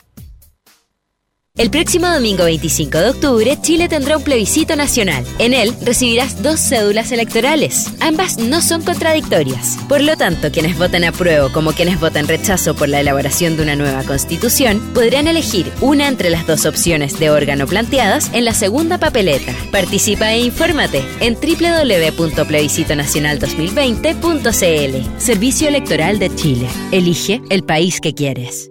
El próximo domingo 25 de octubre, Chile tendrá un plebiscito nacional. En él recibirás dos cédulas electorales. Ambas no son contradictorias. Por lo tanto, quienes votan apruebo como quienes votan rechazo por la elaboración de una nueva constitución podrán elegir una entre las dos opciones de órgano planteadas en la segunda papeleta. Participa e infórmate en www.plebiscitonacional2020.cl. Servicio Electoral de Chile. Elige el país que quieres.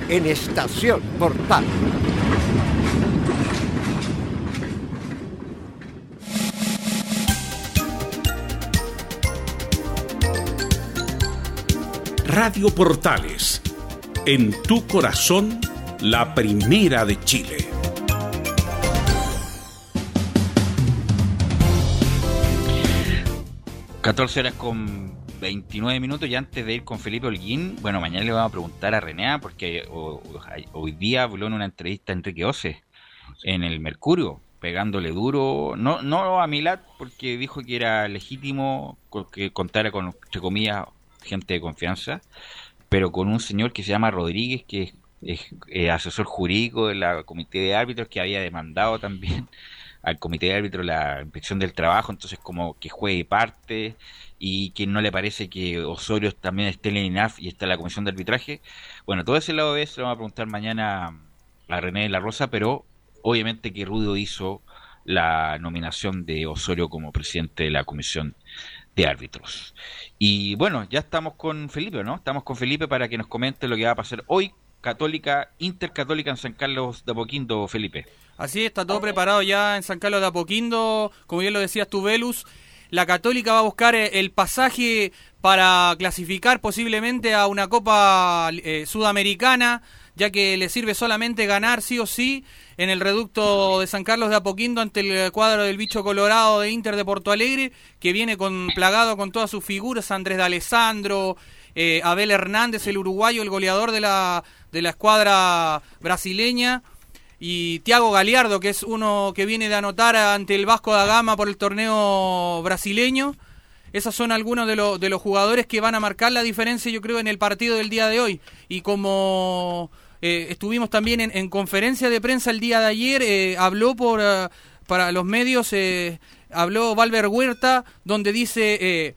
en Estación Portal. Radio Portales, en tu corazón, la primera de Chile. ...14 horas con 29 minutos y antes de ir con Felipe Holguín, bueno, mañana le vamos a preguntar a René, porque hoy día habló en una entrevista a Enrique Ose en el Mercurio, pegándole duro, no, no a Milad, porque dijo que era legítimo que contara con, entre comillas, gente de confianza, pero con un señor que se llama Rodríguez, que es, eh, asesor jurídico de la comité de árbitros, que había demandado también al comité de árbitros la inspección del trabajo, entonces como que juegue parte y que no le parece que Osorio también esté en INAF y está en la comisión de arbitraje. Bueno, todo ese lado de eso lo vamos a preguntar mañana a René de la Rosa, pero obviamente que Rudo hizo la nominación de Osorio como presidente de la comisión de árbitros. Y bueno, ya estamos con Felipe, ¿no? Estamos con Felipe para que nos comente lo que va a pasar hoy, Católica, Intercatólica en San Carlos de Apoquindo, Felipe. Así está todo preparado ya en San Carlos de Apoquindo, como bien lo decías tú, Velus. La Católica va a buscar eh, el pasaje para clasificar posiblemente a una Copa eh, Sudamericana ya que le sirve solamente ganar sí o sí en el reducto de San Carlos de Apoquindo ante el cuadro del bicho colorado de Inter de Porto Alegre, que viene con plagado con todas sus figuras, Andrés de Alessandro, eh, Abel Hernández, el uruguayo, el goleador de la, de la escuadra brasileña, y Tiago Galiardo, que es uno que viene de anotar ante el Vasco da Gama por el torneo brasileño. Esos son algunos de, de los jugadores que van a marcar la diferencia, yo creo, en el partido del día de hoy. Y como eh, estuvimos también en, conferencia de prensa el día de ayer, eh, habló por, eh, para los medios, habló Valver Huerta, donde dice,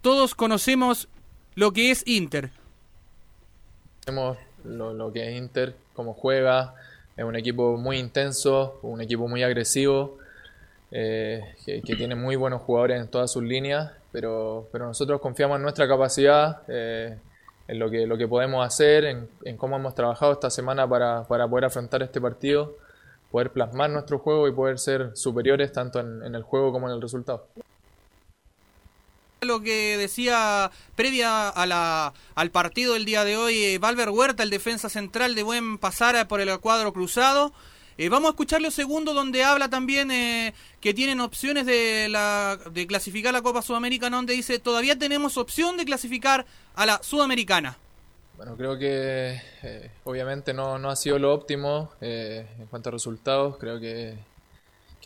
todos conocemos lo que es Inter. Conocemos lo, que es Inter, cómo juega, es un equipo muy intenso, un equipo muy agresivo, que, tiene muy buenos jugadores en todas sus líneas, pero, pero nosotros confiamos en nuestra capacidad en lo que, lo que podemos hacer, en, cómo hemos trabajado esta semana para, poder afrontar este partido, poder plasmar nuestro juego y poder ser superiores tanto en, el juego como en el resultado lo que decía previa a la, al partido del día de hoy, eh, Valver Huerta, el defensa central de buen pasar por el cuadro cruzado. Eh, vamos a escucharle un segundo donde habla también eh, que tienen opciones de, la, de clasificar la Copa Sudamericana, donde dice todavía tenemos opción de clasificar a la Sudamericana. Bueno, creo que eh, obviamente no, no, ha sido lo óptimo en cuanto a resultados. Creo que,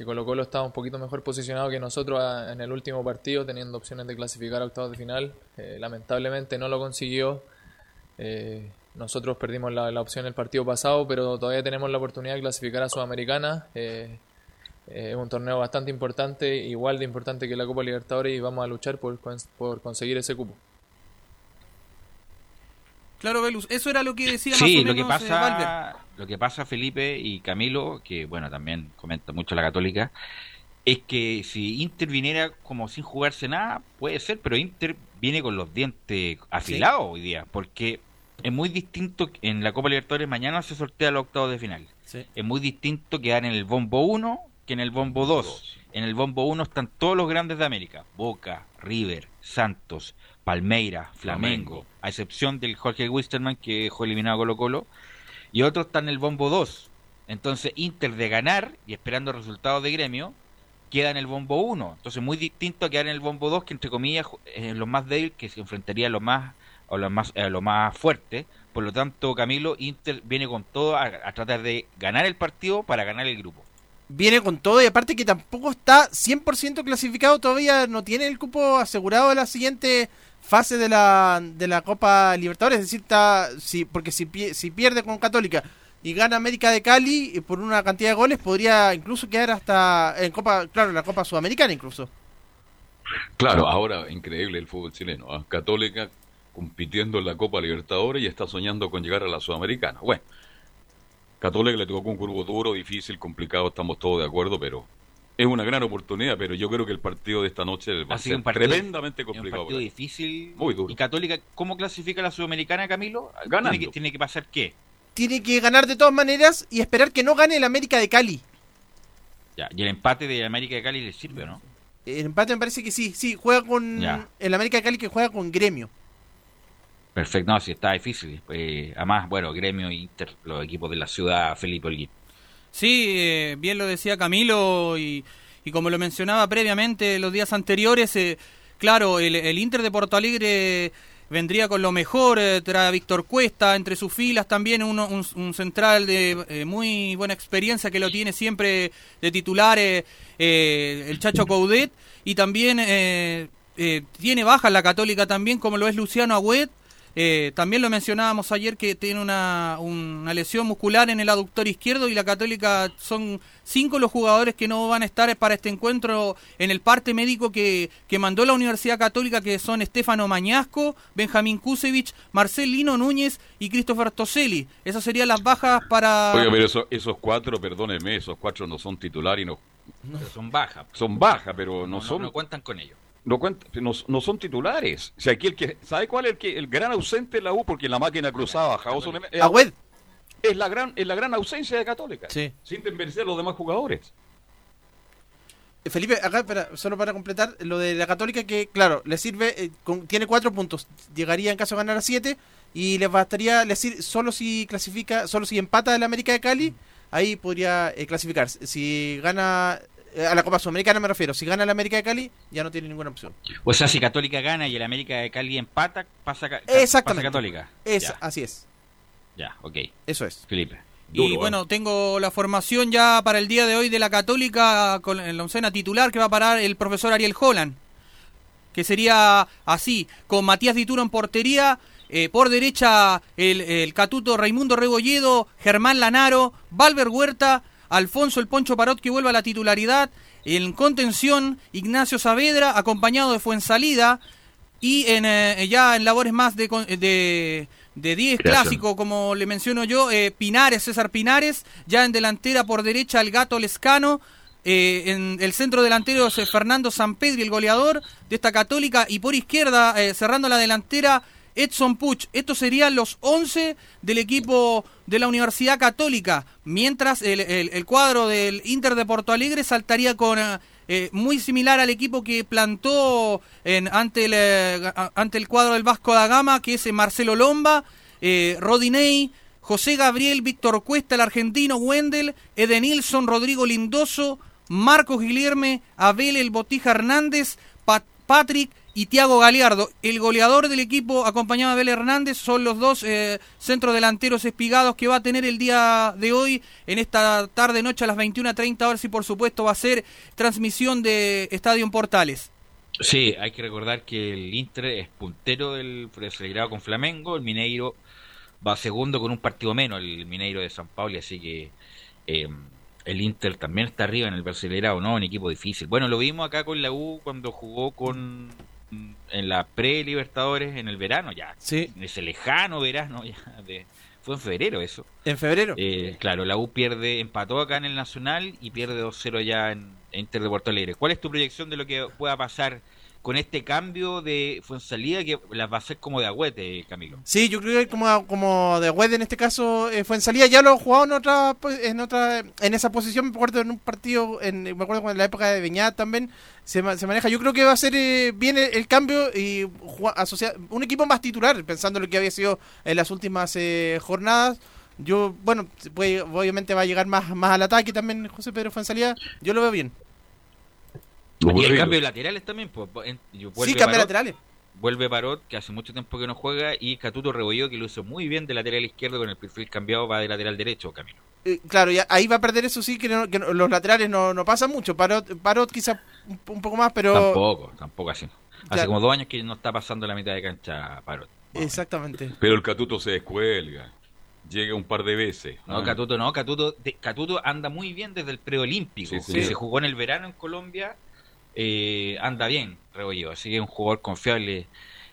que Colo Colo estaba un poquito mejor posicionado que nosotros en el último partido, teniendo opciones de clasificar a octavos de final. lamentablemente no lo consiguió. Nosotros perdimos la, la, opción el partido pasado, pero todavía tenemos la oportunidad de clasificar a Sudamericana. Eh, eh, es un torneo bastante importante, igual de importante que la Copa Libertadores, y vamos a luchar por, por conseguir ese cupo. Claro, Velus, eso era lo que decía sí, más o lo que eh, pasa, lo que pasa Felipe y Camilo, que bueno, también comenta mucho la Católica, es que si Inter viniera como sin jugarse nada, puede ser, pero Inter viene con los dientes afilados hoy día, porque es muy distinto en la Copa Libertadores mañana se sortea los octavos de final. Es muy distinto quedar en el bombo 1 que en el bombo 2. En el bombo 1 están todos los grandes de América, Boca, River, Santos, Palmeira, Flamengo, a excepción del Jorge Wisterman que dejó eliminado Colo Colo, y otros están en el bombo 2. Entonces Inter de ganar y esperando resultados de gremio, queda en el bombo 1. Entonces muy distinto a quedar en el bombo 2, que entre comillas es lo más débil, que se enfrentaría a lo más o lo más, eh, lo más fuerte. Por lo tanto, Camilo, Inter viene con todo a, tratar de ganar el partido para ganar el grupo. Viene con todo y aparte que tampoco está 100% clasificado, todavía no tiene el cupo asegurado de la siguiente fase de la, de la Copa Libertadores. Es decir, está, si, porque si, si pierde con Católica, y gana América de Cali por una cantidad de goles, podría incluso quedar hasta en Copa, claro, en la Copa Sudamericana incluso. Claro, ahora increíble el fútbol chileno. ¿ah? Católica compitiendo en la Copa Libertadores y está soñando con llegar a la Sudamericana. Bueno, Católica le tocó un grupo duro, difícil, complicado, estamos todos de acuerdo, pero es una gran oportunidad, pero yo creo que el partido de esta noche va a ser tremendamente complicado. un partido difícil. Muy duro. ¿Y Católica cómo clasifica la Sudamericana, Camilo? ¿Tiene que, ¿Tiene que pasar qué? Tiene que ganar de todas maneras y esperar que no gane el América de Cali. Ya, y el empate de América de Cali le sirve, ¿no? El empate me parece que sí, sí, juega con el América de Cali que juega con Gremio. Perfecto, no, sí, está difícil. Eh, además, bueno, Gremio Inter, los equipos de la ciudad, Felipe Olguín. Sí, eh, bien lo decía Camilo y, como lo mencionaba previamente los días anteriores, eh, claro, el, Inter de Porto Alegre vendría con lo mejor, eh, trae Víctor Cuesta, entre sus filas también un, central de muy buena experiencia que lo tiene siempre de titular el Chacho Coudet y también tiene baja la Católica también como lo es Luciano Agüet eh, también lo mencionábamos ayer que tiene una, una, lesión muscular en el aductor izquierdo y la Católica son cinco los jugadores que no van a estar para este encuentro en el parte médico que, que mandó la Universidad Católica, que son Estefano Mañasco, Benjamín Kusevich, Marcelino Núñez y Christopher Toselli. Esas serían las bajas para... Oiga, pero esos cuatro, perdónenme, esos cuatro no son titulares y no... son bajas. Son bajas, pero no, son... No cuentan con ellos no, no, no, son titulares. O sea, aquí el que, ¿Sabe cuál es el, que, el gran ausente de la U? Porque la máquina cruzaba la web Es la gran, es la gran ausencia de Católica. Sí. Sin desmerecer a los demás jugadores. Eh, Felipe, acá, solo para completar, lo de la Católica que, claro, le sirve, eh, tiene cuatro puntos, llegaría en caso de ganar a siete, y le bastaría, le sirve, solo si clasifica, solo si empata el América de Cali, ahí podría eh, clasificar. Si gana a la Copa Sudamericana me refiero. Si gana el América de Cali, ya no tiene ninguna opción. O sea, si Católica gana y el América de Cali empata, pasa, Exactamente. Católica. Es, así es. Ya, ok. Eso es. Felipe. y bueno, tengo la formación ya para el día de hoy de la Católica con la oncena titular que va a parar el profesor Ariel Holland. Que sería así, con Matías Dituro en portería, eh, por derecha el, el, Catuto Raimundo Rebolledo, Germán Lanaro, Valver Huerta, Alfonso el Poncho Parot que vuelve a la titularidad. En contención, Ignacio Saavedra, acompañado de Fuensalida. Y en, eh, ya en labores más de, de, de 10 clásico, como le menciono yo, eh, Pinares, César Pinares. Ya en delantera por derecha, el gato Lescano. Eh, en el centro delantero es Fernando Sampedri, el goleador de esta católica. Y por izquierda, cerrando la delantera, Edson Puch. Estos serían los 11 del equipo de la Universidad Católica, mientras el, cuadro del Inter de Porto Alegre saltaría con eh, muy similar al equipo que plantó en, ante, el, eh, ante el cuadro del Vasco da Gama, que es eh, Marcelo Lomba, Rodinei, José Gabriel, Víctor Cuesta, el argentino, Wendel, Edenilson, Rodrigo Lindoso, Marcos Guillerme, Abel El Botija Hernández, Patrick y Tiago Galeardo. El goleador del equipo, acompañado de Abel Hernández, son los dos eh, centros delanteros espigados que va a tener el día de hoy, en esta tarde-noche a las 21.30 horas, y por supuesto va a ser transmisión de Estadio Portales. Sí, hay que recordar que el Inter es puntero del celebrado con Flamengo, el Mineiro va segundo con un partido menos, el Mineiro de San Paulo, así que... Eh, el Inter también está arriba en el Brasileirao, ¿no? Un equipo difícil. Bueno, lo vimos acá con la U cuando jugó con en la pre-Libertadores en el verano, ya. Sí. En ese lejano verano, ya. De, fue en febrero eso. ¿En febrero? Eh, claro, la U pierde, empató acá en el Nacional y pierde 2-0 ya en, en Inter de Puerto Alegre. ¿Cuál es tu proyección de lo que pueda pasar con este cambio de Fuensalida que las va a ser como de agüete, Camilo. Sí, yo creo que como, como de agüete en este caso eh, Fuensalida ya lo ha jugado en otra pues, en otra en esa posición, me acuerdo en un partido en me acuerdo en la época de Beñat también se, se maneja. Yo creo que va a ser eh, bien el, cambio y asociar un equipo más titular, pensando lo que había sido en las últimas eh, jornadas. Yo, bueno, obviamente va a llegar más, más al ataque también José Pedro Fuensalida. Yo lo veo bien. Y el cambio de laterales también. Pues, sí, cambio de laterales. Vuelve Parot, que hace mucho tiempo que no juega, y Catuto Rebolledo, que lo hizo muy bien de lateral izquierdo con el perfil cambiado, va de lateral derecho, Camilo. Eh, claro, ahí va a perder eso sí, que, los laterales no, no pasa mucho. Parot, Parot quizá un, poco más, pero... Tampoco, tampoco así. Hace como dos años que no está pasando la mitad de cancha Parot. Exactamente. Pero el Catuto se descuelga. Llega un par de veces. No, Ah. Catuto no, Catuto, de- Catuto anda muy bien desde el preolímpico. Sí, sí. que se jugó en el verano en Colombia, eh, anda bien, Rebolledo. Así que es un jugador confiable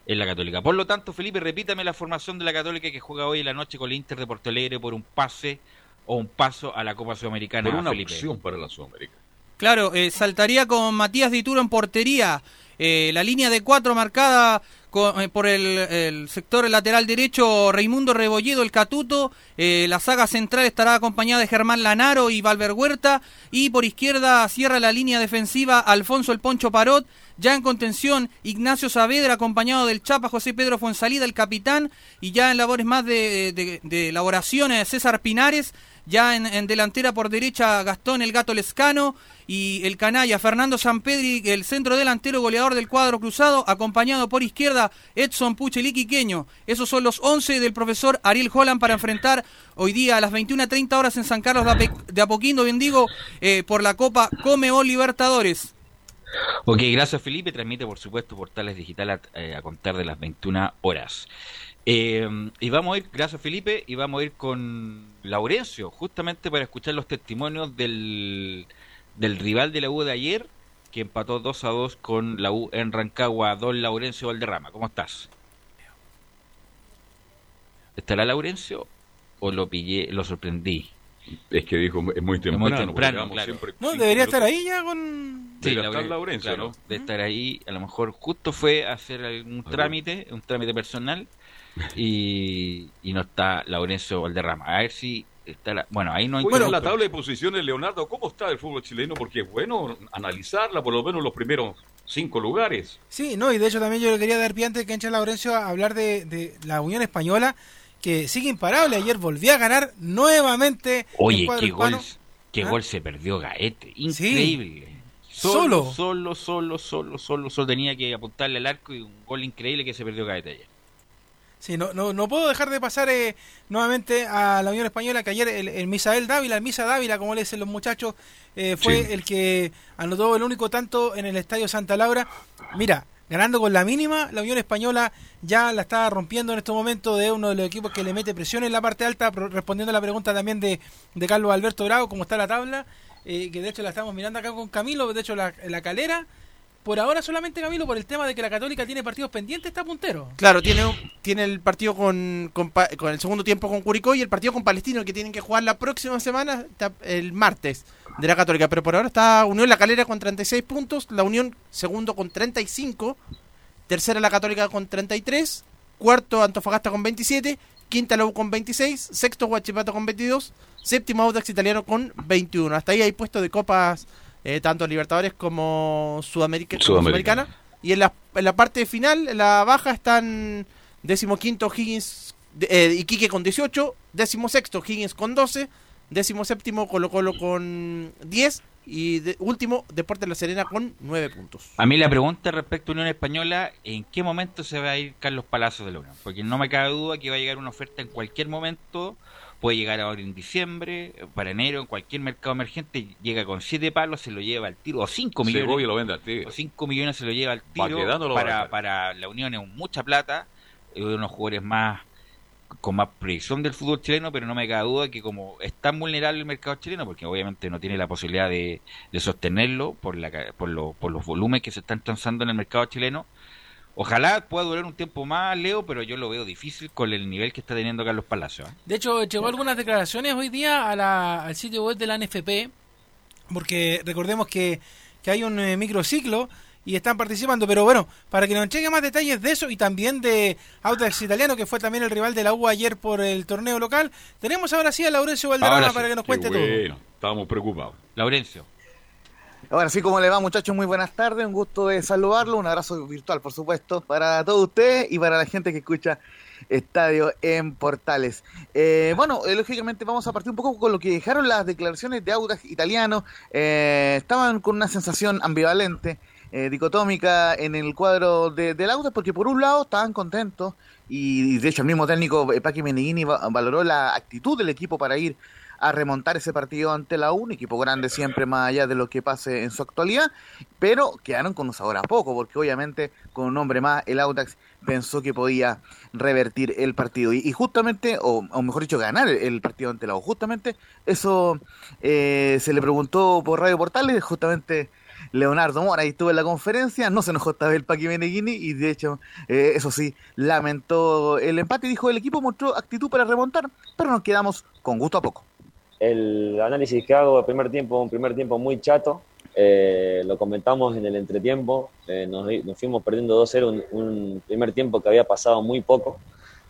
en la Católica. Por lo tanto, Felipe, repítame la formación de la Católica que juega hoy en la noche con el Inter de Porto Alegre por un pase o un paso a la Copa Sudamericana. Por una Felipe. opción para la Sudamérica. Claro, eh, saltaría con Matías Dituro en portería. Eh, la línea de cuatro marcada con- eh, por el, el sector lateral derecho Raimundo Rebolledo, el Catuto. Eh, la saga central estará acompañada de Germán Lanaro y Valver Huerta. Y por izquierda cierra la línea defensiva Alfonso el Poncho Parot. Ya en contención Ignacio Saavedra acompañado del Chapa José Pedro Fonsalida, el capitán. Y ya en labores más de, de, de elaboraciones César Pinares. Ya en, delantera por derecha Gastón el Gato Lescano y el canalla Fernando Sampedri, el centro delantero goleador del cuadro cruzado, acompañado por izquierda Edson Puchelik Iqueño. Esos son los 11 del profesor Ariel Holland para enfrentar hoy día a las 21.30 horas en San Carlos de, Apoquindo, bien digo, eh, por la Copa Comebol Libertadores. Ok, gracias Felipe. Transmite, por supuesto, Portales Digital a, eh, a contar de las 21 horas. Eh, y vamos a ir, gracias Felipe, y vamos a ir con Laurencio, justamente para escuchar los testimonios del, del rival de la U de ayer, que empató 2 a 2 con la U en Rancagua, don Laurencio Valderrama. ¿Cómo estás? ¿Estará Laurencio o lo pillé, lo sorprendí? Es que dijo, es muy temprano. muy temprano, claro. No, debería estar ahí ya con... Sí, estar Laurencio, claro, ¿no? De estar ahí, a lo mejor justo fue a hacer algún trámite, un trámite personal, y, y no está Laurencio Valderrama. A ver si está la- Bueno, ahí no hay Bueno, la tabla de posiciones, Leonardo, ¿cómo está el fútbol chileno? Porque es bueno analizarla, por lo menos los primeros cinco lugares. Sí, no, y de hecho también yo le quería dar pie antes que entre Laurencio a hablar de, de la Unión Española, que sigue imparable. Ayer volvió a ganar nuevamente. Oye, qué gol, qué ¿Ah? gol se perdió Gaete. Sí. Increíble. Solo. Solo, solo, solo, solo, solo tenía que apuntarle al arco y un gol increíble que se perdió Gaete ayer. Sí, no, no, no puedo dejar de pasar eh, nuevamente a la Unión Española, que ayer el, el Misael Dávila, el Misa Dávila, como le dicen los muchachos, eh, fue Sí. el que anotó el único tanto en el Estadio Santa Laura. Mira, ganando con la mínima, la Unión Española ya la está rompiendo en estos momentos de uno de los equipos que le mete presión en la parte alta, respondiendo a la pregunta también de, de Carlos Alberto Bravo, cómo está la tabla, eh, que de hecho la estamos mirando acá con Camilo, de hecho la, la calera. Por ahora solamente Camilo, por el tema de que la Católica tiene partidos pendientes, está puntero. Claro, tiene, tiene el partido con, con, el segundo tiempo con Curicó y el partido con Palestino que tienen que jugar la próxima semana, el martes de la Católica. Pero por ahora está Unión La Calera con 36 puntos, la Unión segundo con 35, tercera la Católica con 33, cuarto Antofagasta con 27, quinta la U con 26, sexto Huachipato con 22, séptimo Audax Italiano con 21. Hasta ahí hay puesto de copas eh, tanto Libertadores como Sudamérica, como Sudamericana. Sudamericana. Y en la, en la parte final, en la baja, están décimo quinto Higgins, de- eh, Iquique con 18, décimo sexto Higgins con 12, décimo séptimo Colo Colo con 10 y de- último Deportes La Serena con 9 puntos. A mí la pregunta respecto a Unión Española, ¿en qué momento se va a ir Carlos Palacios de la Unión? Porque no me cabe duda que va a llegar una oferta en cualquier momento, puede llegar ahora en diciembre, para enero, en cualquier mercado emergente, llega con siete palos, se lo lleva al tiro, o cinco millones. Segovia lo vende al tiro. O 5 millones se lo lleva al tiro. Para, para la Unión es mucha plata, es uno de los jugadores más con más proyección del fútbol chileno, pero no me cabe duda que como es tan vulnerable el mercado chileno, porque obviamente no tiene la posibilidad de, de sostenerlo por, la, por, lo- por los volúmenes que se están transando en el mercado chileno, ojalá pueda durar un tiempo más, Leo, pero yo lo veo difícil con el nivel que está teniendo Carlos Palacios. ¿eh? De hecho, llegó algunas declaraciones hoy día a la- al sitio web de la NFP, porque recordemos que, que hay un eh, microciclo y están participando, pero bueno, para que nos entregue más detalles de eso y también de Audax Italiano, que fue también el rival de la U ayer por el torneo local, tenemos ahora sí a Laurencio Valderrama sí, para que nos Qué cuente todo. bueno, estábamos preocupados. Laurencio. Ahora sí, ¿cómo le va muchachos? Muy buenas tardes, un gusto de saludarlo, un abrazo virtual por supuesto para todos ustedes y para la gente que escucha Estadio en Portales. Eh, bueno, eh, lógicamente vamos a partir un poco con lo que dejaron las declaraciones de Audax italiano, Eh, estaban con una sensación ambivalente, dicotómica en el cuadro de, del Audax porque por un lado estaban contentos y, de hecho el mismo técnico Paqui Meneghini va- valoró la actitud del equipo para ir a remontar ese partido ante la U, un equipo grande siempre más allá de lo que pase en su actualidad, pero quedaron con un sabor a poco, porque obviamente con un hombre más el Audax pensó que podía revertir el partido y, justamente, o, mejor dicho, ganar el, partido ante la U. Justamente eso eh, se le preguntó por Radio Portales, justamente Leonardo Mora estuvo en la conferencia, no se enojó esta vez el Paqui Meneghini y de hecho, eh, eso sí, lamentó el empate y dijo el equipo mostró actitud para remontar, pero nos quedamos con gusto a poco. El análisis que hago del primer tiempo, un primer tiempo muy chato, eh, lo comentamos en el entretiempo, eh, nos, fuimos perdiendo 2-0, un, primer tiempo que había pasado muy poco,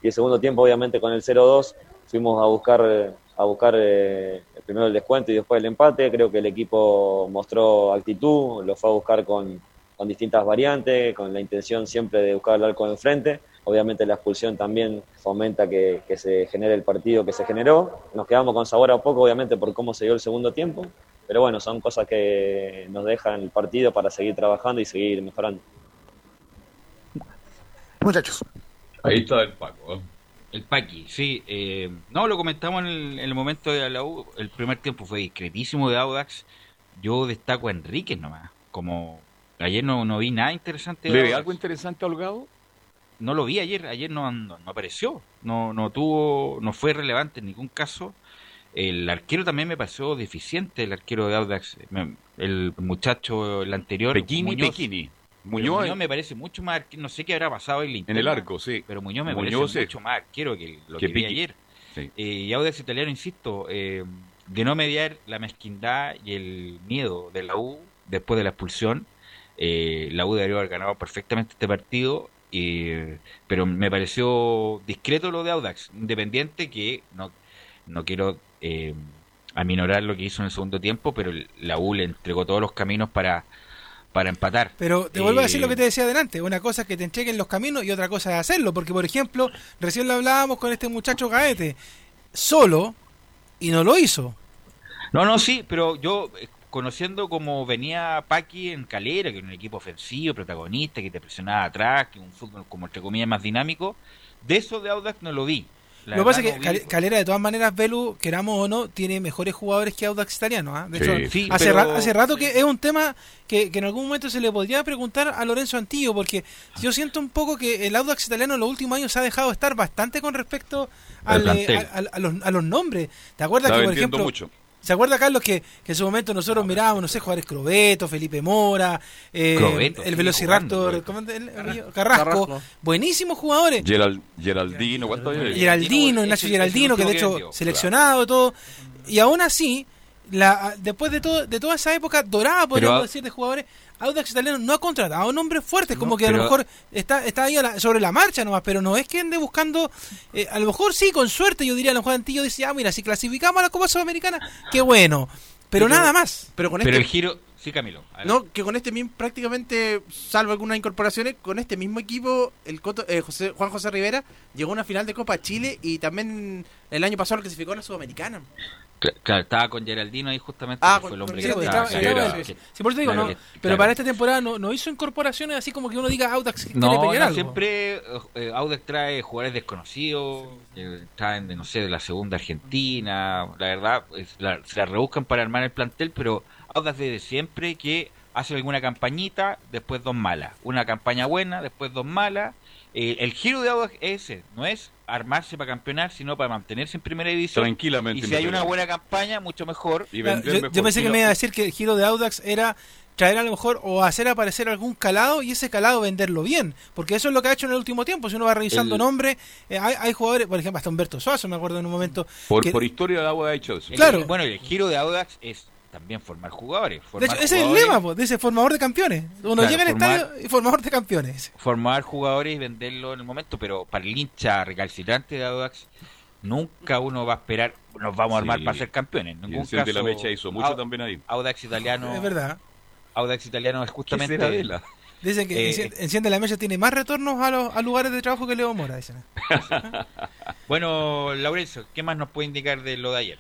y el segundo tiempo obviamente con el 0-2 fuimos a buscar, a buscar eh, primero el descuento y después el empate, creo que el equipo mostró actitud, lo fue a buscar con, con distintas variantes, con la intención siempre de buscar el arco enfrente, obviamente la expulsión también fomenta que, que se genere el partido que se generó, nos quedamos con sabor a poco obviamente por cómo se dio el segundo tiempo, pero bueno, son cosas que nos dejan el partido para seguir trabajando y seguir mejorando. Muchachos. Ahí está el Paco. ¿eh? El Paqui, sí. Eh, no, lo comentamos en el, momento de la U. El primer tiempo fue discretísimo de Audax. Yo destaco a Enrique nomás. Como ayer no, no vi nada interesante. ¿Le ve algo interesante a Holgado? No lo vi ayer. Ayer no, no, no apareció. No, no tuvo, no fue relevante en ningún caso. El arquero también me pareció deficiente, el arquero de Audax. El muchacho, el anterior. Pequini, Muñoz, Muñoz, me parece mucho más no sé qué habrá pasado en, en el arco, sí. Pero Muñoz me parece mucho más arquero que lo que, vi ayer. Eh, y Audax italiano, insisto, eh, de no mediar la mezquindad y el miedo de la U después de la expulsión, eh, la U debería haber ganado perfectamente este partido, pero me pareció discreto lo de Audax, independiente que no, no quiero eh, aminorar lo que hizo en el segundo tiempo, pero la U le entregó todos los caminos para, para empatar. Pero te vuelvo a decir lo que te decía adelante, una cosa es que te entreguen los caminos y otra cosa es hacerlo, porque por ejemplo, recién lo hablábamos con este muchacho Gaete, solo y no lo hizo. No, no, sí, pero yo eh, conociendo como venía Paqui en Calera, que era un equipo ofensivo, protagonista, que te presionaba atrás, que un fútbol como entre comillas más dinámico, de eso de Audax no lo vi. Lo que pasa es que Calera, de todas maneras, Belu, queramos o no, tiene mejores jugadores que Audax Italiano. ¿ah? De hecho, hace, hace, rato que es un tema que, en algún momento se le podría preguntar a Lorenzo Antillo, porque yo siento un poco que el Audax Italiano en los últimos años se ha dejado estar bastante con respecto eh, a, los, a, los, nombres. ¿Te acuerdas que, por ejemplo, mucho. ¿Se acuerda, Carlos, que, en su momento nosotros mirábamos, no sé, jugadores Crobeto, Felipe Mora, eh, el Velociraptor, Carrasco, buenísimos jugadores. Geraldino, ¿cuánto Geraldino, Ignacio Geraldino, que de hecho seleccionado, todo. Y aún así, la, después de, todo, de toda esa época dorada, podríamos decir, de jugadores, Audax Italiano no ha contratado nombres fuertes, como que a lo mejor está, está ahí sobre la marcha nomás, pero no es que ande buscando, eh, a lo mejor sí, con suerte, yo diría, a lo mejor Antillo dice, ah, mira, si clasificamos a la Copa Sudamericana, qué bueno, pero, nada más. Pero, con este, el giro, sí, Camilo. No, que con este mismo, prácticamente, salvo algunas incorporaciones, con este mismo equipo, el Coto, eh, José, Juan José Rivera llegó a una final de Copa Chile y también el año pasado clasificó a la Sudamericana. Claro, estaba con Geraldino ahí justamente. Ah, fue el hombre que estaba, por eso digo, no, pero para esta temporada no, no, hizo incorporaciones así como que uno diga Audax no, algo. siempre eh, Audax trae jugadores desconocidos, eh, traen de, no sé, de la segunda Argentina, la verdad, se la rebuscan para armar el plantel, pero Audax desde siempre que hace alguna campañita, después dos malas, una campaña buena, después dos malas, eh, el giro de Audax es ese, no es armarse para campeonar, sino para mantenerse en primera división. Tranquilamente. Y si hay una buena campaña, mucho mejor. Y yo, pensé que me iba a decir que el giro de Audax era traer a lo mejor o hacer aparecer algún calado y ese calado venderlo bien, porque eso es lo que ha hecho en el último tiempo. Si uno va revisando nombres, eh, hay, jugadores, por ejemplo, hasta Humberto Suazo, me acuerdo en un momento. Por, por historia de Audax ha hecho eso. Claro. bueno, el giro de Audax es también formar jugadores. de hecho, ese es el lema, de ese formador de campeones. Uno llega al estadio y formador de campeones. Formar jugadores y venderlo en el momento, pero para el hincha recalcitrante de Audax, nunca uno va a esperar, nos vamos a armar para ser campeones. ningún caso, la mecha hizo mucho también ahí. Audax italiano. Es verdad. Audax italiano es justamente. Dicen que eh, Enciende la Mecha tiene más retornos a los a lugares de trabajo que Leo Mora. Dicen. bueno, Laurencio, ¿qué más nos puede indicar de lo de ayer?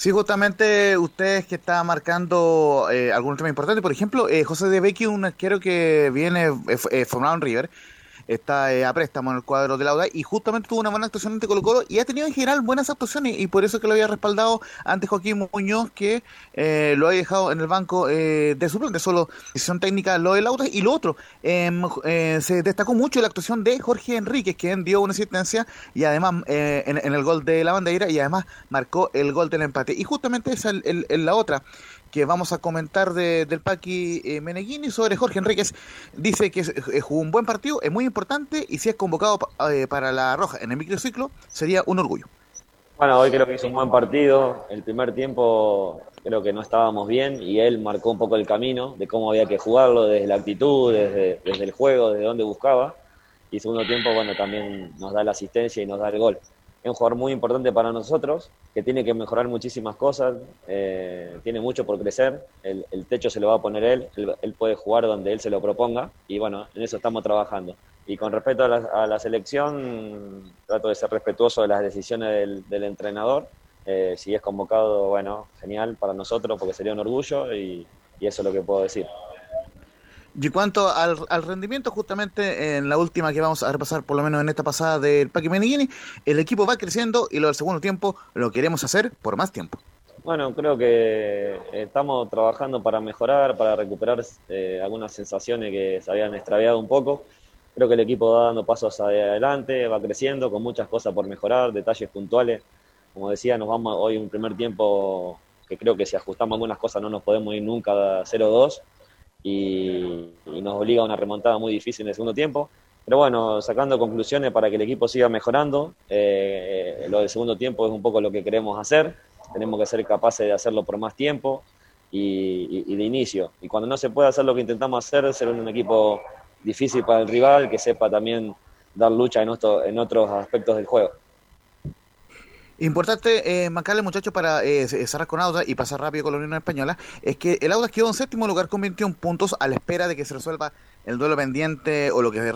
Sí, justamente ustedes que están marcando eh, algún tema importante, por ejemplo, eh, José de Becky, un arquero que viene eh, eh, formado en River, está eh, a préstamo en el cuadro de Lauda y justamente tuvo una buena actuación ante Colo Colo y ha tenido en general buenas actuaciones y por eso que lo había respaldado ante Joaquín Muñoz que eh, lo había dejado en el banco eh, de suplente, solo decisión técnica lo de Lauda y lo otro, em, se destacó mucho la actuación de Jorge Enríquez que dio una asistencia y además en, el gol de la bandera y además marcó el gol del empate. Y justamente esa es la otra que vamos a comentar de, del Paqui eh, Meneghini sobre Jorge Enríquez. Dice que eh, jugó un buen partido, es muy importante y si es convocado eh, para la Roja en el microciclo sería un orgullo. Bueno, hoy creo que hizo un buen partido. El primer tiempo creo que no estábamos bien y él marcó un poco el camino de cómo había que jugarlo, desde la actitud, desde, desde el juego, desde dónde buscaba. Y segundo tiempo, bueno, también nos da la asistencia y nos da el gol es un jugador muy importante para nosotros, que tiene que mejorar muchísimas cosas, eh, tiene mucho por crecer, el, techo se lo va a poner él, él, puede jugar donde él se lo proponga y bueno, en eso estamos trabajando. Y con respecto a la, selección, trato de ser respetuoso de las decisiones del, entrenador. Eh, si es convocado, bueno, genial para nosotros porque sería un orgullo y eso es lo que puedo decir. Y cuanto al, rendimiento, justamente en la última que vamos a repasar, por lo menos en esta pasada del Paqui Meneghini, el equipo va creciendo y lo del segundo tiempo lo queremos hacer por más tiempo. Bueno, creo que estamos trabajando para mejorar, para recuperar eh, algunas sensaciones que se habían extraviado un poco. Creo que el equipo va dando pasos adelante, va creciendo con muchas cosas por mejorar, detalles puntuales. Como decía, nos vamos hoy un primer tiempo que creo que si ajustamos algunas cosas no nos podemos ir nunca a 0-2 y, nos obliga a una remontada muy difícil en el segundo tiempo. Pero bueno, sacando conclusiones para que el equipo siga mejorando, eh, lo del segundo tiempo es un poco lo que queremos hacer. Tenemos que ser capaces de hacerlo por más tiempo y, de inicio. Y cuando no se puede hacer lo que intentamos hacer, ser un equipo difícil para el rival, que sepa también dar lucha en, en otros aspectos del juego. Importante eh, marcarle, muchachos, para eh, cerrar con Auda y pasar rápido con la Unión Española, es que el Auda quedó en séptimo lugar con 21 puntos a la espera de que se resuelva el duelo pendiente o lo que se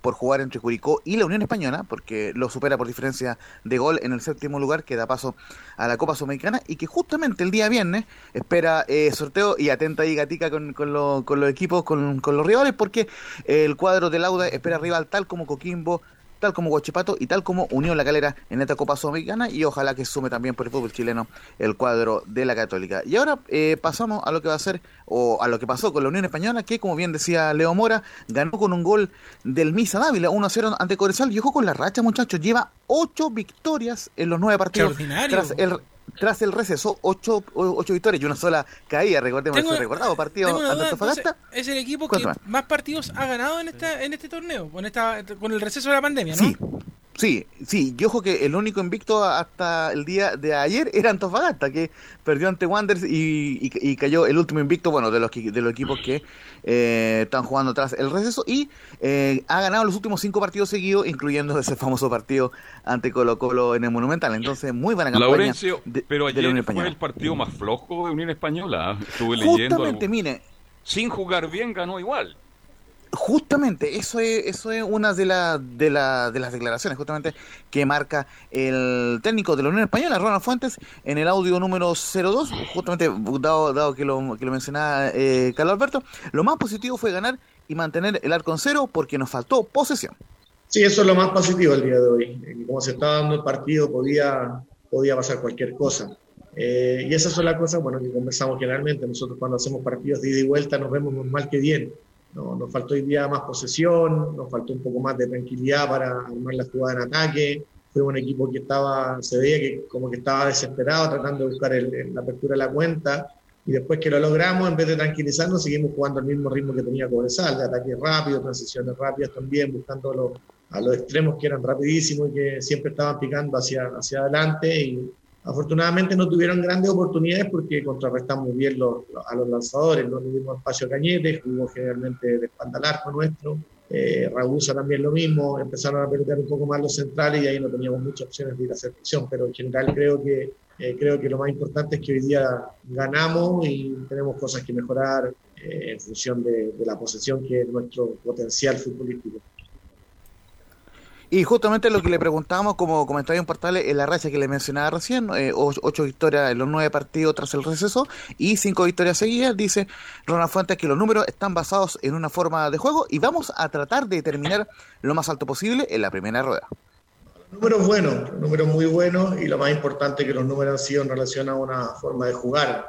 por jugar entre Curicó y la Unión Española, porque lo supera por diferencia de gol en el séptimo lugar, que da paso a la Copa Sudamericana y que justamente el día viernes espera eh, sorteo y atenta ahí gatica con, con, con los equipos, con, con los rivales, porque el cuadro del Auda espera rival tal como Coquimbo, tal como Guachipato y tal como Unión La Calera en esta Copa Sudamericana y ojalá que sume también por el fútbol chileno el cuadro de la Católica. Y ahora eh, pasamos a lo que va a ser o a lo que pasó con la Unión Española que como bien decía Leo Mora ganó con un gol del Misa Dávila 1-0 ante Corezal y ojo con la racha muchachos, lleva ocho victorias en los nueve partidos tras el tras el receso, ocho, ocho victorias y una sola caída. Recordemos ese recordado partido Antofagasta. Es el equipo que más partidos ha ganado en, esta, en este torneo, con, esta, con el receso de la pandemia, ¿no? Sí, Sí, sí, yo ojo que el único invicto hasta el día de ayer era Antofagasta, que perdió ante Wanderers y, cayó el último invicto, bueno, de los, de los equipos que eh, están jugando tras el receso y eh, ha ganado los últimos cinco partidos seguidos, incluyendo ese famoso partido ante Colo Colo en el Monumental. Entonces, muy buena campaña. Laurencio, pero ayer fue el partido más flojo de Unión Española. ¿ah? Estuve leyendo. Justamente, mire. Sin jugar bien ganó igual. Justamente, eso es, eso es una de, la, de, la, de las declaraciones justamente que marca el técnico de la Unión Española, Ronald Fuentes, en el audio número 02, justamente dado, dado que, lo, que lo mencionaba eh, Carlos Alberto, lo más positivo fue ganar y mantener el arco en cero porque nos faltó posesión. Sí, eso es lo más positivo el día de hoy. Como se estaba dando el partido, podía, podía pasar cualquier cosa. Eh, y esas son las cosas bueno, que conversamos generalmente. Nosotros cuando hacemos partidos de ida y vuelta nos vemos mal que bien no, nos faltó hoy día más posesión, nos faltó un poco más de tranquilidad para armar la jugada en ataque. Fue un equipo que estaba, se veía que como que estaba desesperado tratando de buscar la apertura de la cuenta. Y después que lo logramos, en vez de tranquilizarnos, seguimos jugando al mismo ritmo que tenía Cobresal, de ataque rápido, transiciones rápidas también, buscando a los extremos que eran rapidísimos y que siempre estaban picando hacia, hacia adelante. Y, Afortunadamente no tuvieron grandes oportunidades porque contrarrestamos bien a los lanzadores, no tuvimos espacio a Cañete, jugó generalmente de espalda al nuestro, eh, Ragusa también lo mismo, empezaron a perder un poco más los centrales y ahí no teníamos muchas opciones de ir a hacer presión, pero en general creo que, eh, creo que lo más importante es que hoy día ganamos y tenemos cosas que mejorar eh, en función de, de la posesión que es nuestro potencial futbolístico. Y justamente lo que le preguntábamos, como comentaba en Portales, en la racha que le mencionaba recién, eh, ocho victorias en los nueve partidos tras el receso y cinco victorias seguidas, dice Ronald Fuentes que los números están basados en una forma de juego y vamos a tratar de terminar lo más alto posible en la primera rueda. Números buenos, números muy buenos y lo más importante que los números han sido en relación a una forma de jugar.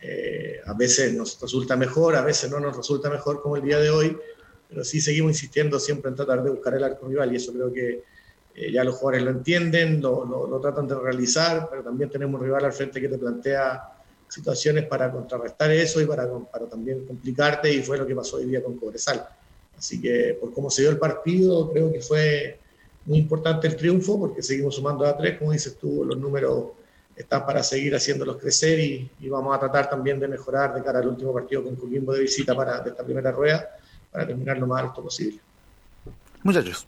Eh, a veces nos resulta mejor, a veces no nos resulta mejor como el día de hoy, pero sí seguimos insistiendo siempre en tratar de buscar el arco rival y eso creo que eh, ya los jugadores lo entienden, lo, lo, tratan de realizar, pero también tenemos un rival al frente que te plantea situaciones para contrarrestar eso y para, para también complicarte y fue lo que pasó hoy día con Cobresal. Así que por cómo se dio el partido, creo que fue muy importante el triunfo porque seguimos sumando a tres, como dices tú, los números están para seguir haciéndolos crecer y, y, vamos a tratar también de mejorar de cara al último partido con Coquimbo de visita para de esta primera rueda para terminar lo más alto posible. Muchachos.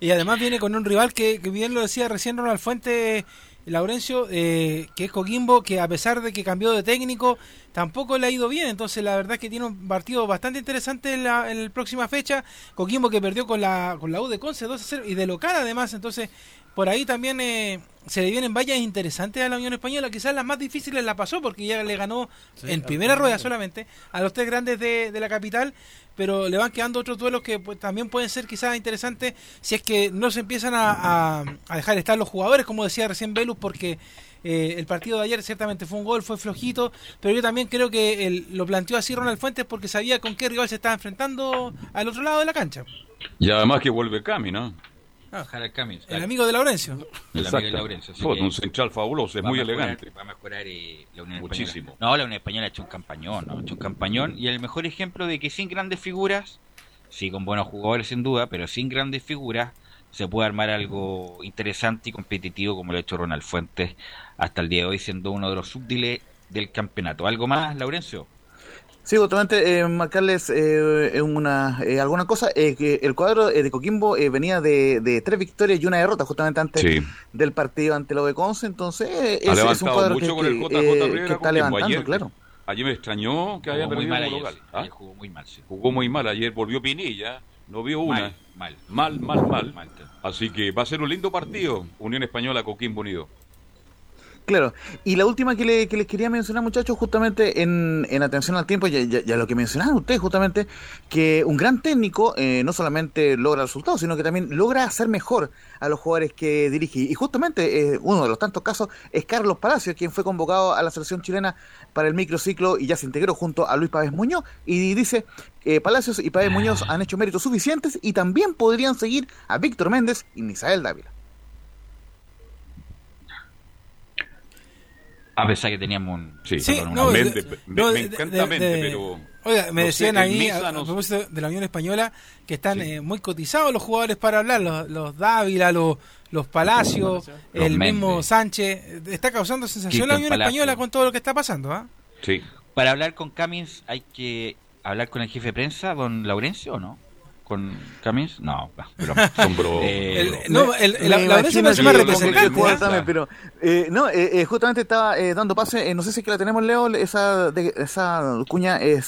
Y además viene con un rival que, bien lo decía recién Ronald Fuente, Laurencio, eh, que es Coquimbo, que a pesar de que cambió de técnico, tampoco le ha ido bien. Entonces, la verdad es que tiene un partido bastante interesante en la, en la próxima fecha. Coquimbo que perdió con la, con la U de Conce 2 a 0 y de local además. Entonces, por ahí también eh, se le vienen vallas interesantes a la Unión Española. Quizás las más difíciles la pasó porque ya le ganó en primera rueda solamente a los tres grandes de, la capital. Pero le van quedando otros duelos que pues, también pueden ser quizás interesantes si es que no se empiezan a, a, dejar estar los jugadores, como decía recién Velus, porque eh, el partido de ayer ciertamente fue un gol, fue flojito, pero yo también creo que lo planteó así Ronald Fuentes porque sabía con qué rival se estaba enfrentando al otro lado de la cancha. Y además que vuelve Cami, ¿no? Ah, el amigo de Laurencio. El amigo de Laurencio. un central fabuloso, es muy elegante. Va a mejorar eh, la Unión Muchísimo. No, la Unión Española ha hecho un campañón, ¿no? Ha hecho un campañón y el mejor ejemplo de que sin grandes figuras, sí con buenos jugadores sin duda, pero sin grandes figuras se puede armar algo interesante y competitivo como lo ha hecho Ronald Fuentes hasta el día de hoy siendo uno de los subdiles del campeonato. ¿Algo más, Laurencio? Sí, justamente eh, marcarles eh, una eh, alguna cosa, eh, que el cuadro de Coquimbo venía de, tres victorias y una derrota justamente antes del partido ante lo de Conce, entonces es, un cuadro que, está levantando, ayer, claro. Ayer me extrañó que haya perdido mal local. ¿Ah? Jugó muy mal, sí. Jugó muy mal, ayer volvió Pinilla, no vio una. Mal, mal, mal, mal. mal. Así que va a ser un lindo partido, Unión Española Coquimbo Unido. Claro, y la última que, les quería mencionar, muchachos, justamente en, atención al tiempo, ya, ya, lo que mencionaron ustedes, justamente, que un gran técnico eh, no solamente logra resultados, sino que también logra hacer mejor a los jugadores que dirige. Y justamente eh, uno de los tantos casos es Carlos Palacios, quien fue convocado a la selección chilena para el microciclo y ya se integró junto a Luis Pávez Muñoz. Y dice, eh, Palacios y Pávez Muñoz han hecho méritos suficientes y también podrían seguir a Víctor Méndez y Misael Dávila. A pesar que teníamos un. Sí, mente, me, encanta mente, pero. Oiga, me decían ahí, a, propósito de la Unión Española, que están eh, muy cotizados los jugadores para hablar, los, los Dávila, los, los Palacios, el mismo Sánchez. Está causando sensación la Unión Española con todo lo que está pasando, ¿ah? Sí. Para hablar con Camins hay que hablar con el jefe de prensa, don Laurencio, ¿o no? Con Camis? No, pero eh, no, el, la, la me representante. pero eh, no, eh, justamente estaba dando pase, no sé si es que la tenemos, Leo, esa de, esa cuña 03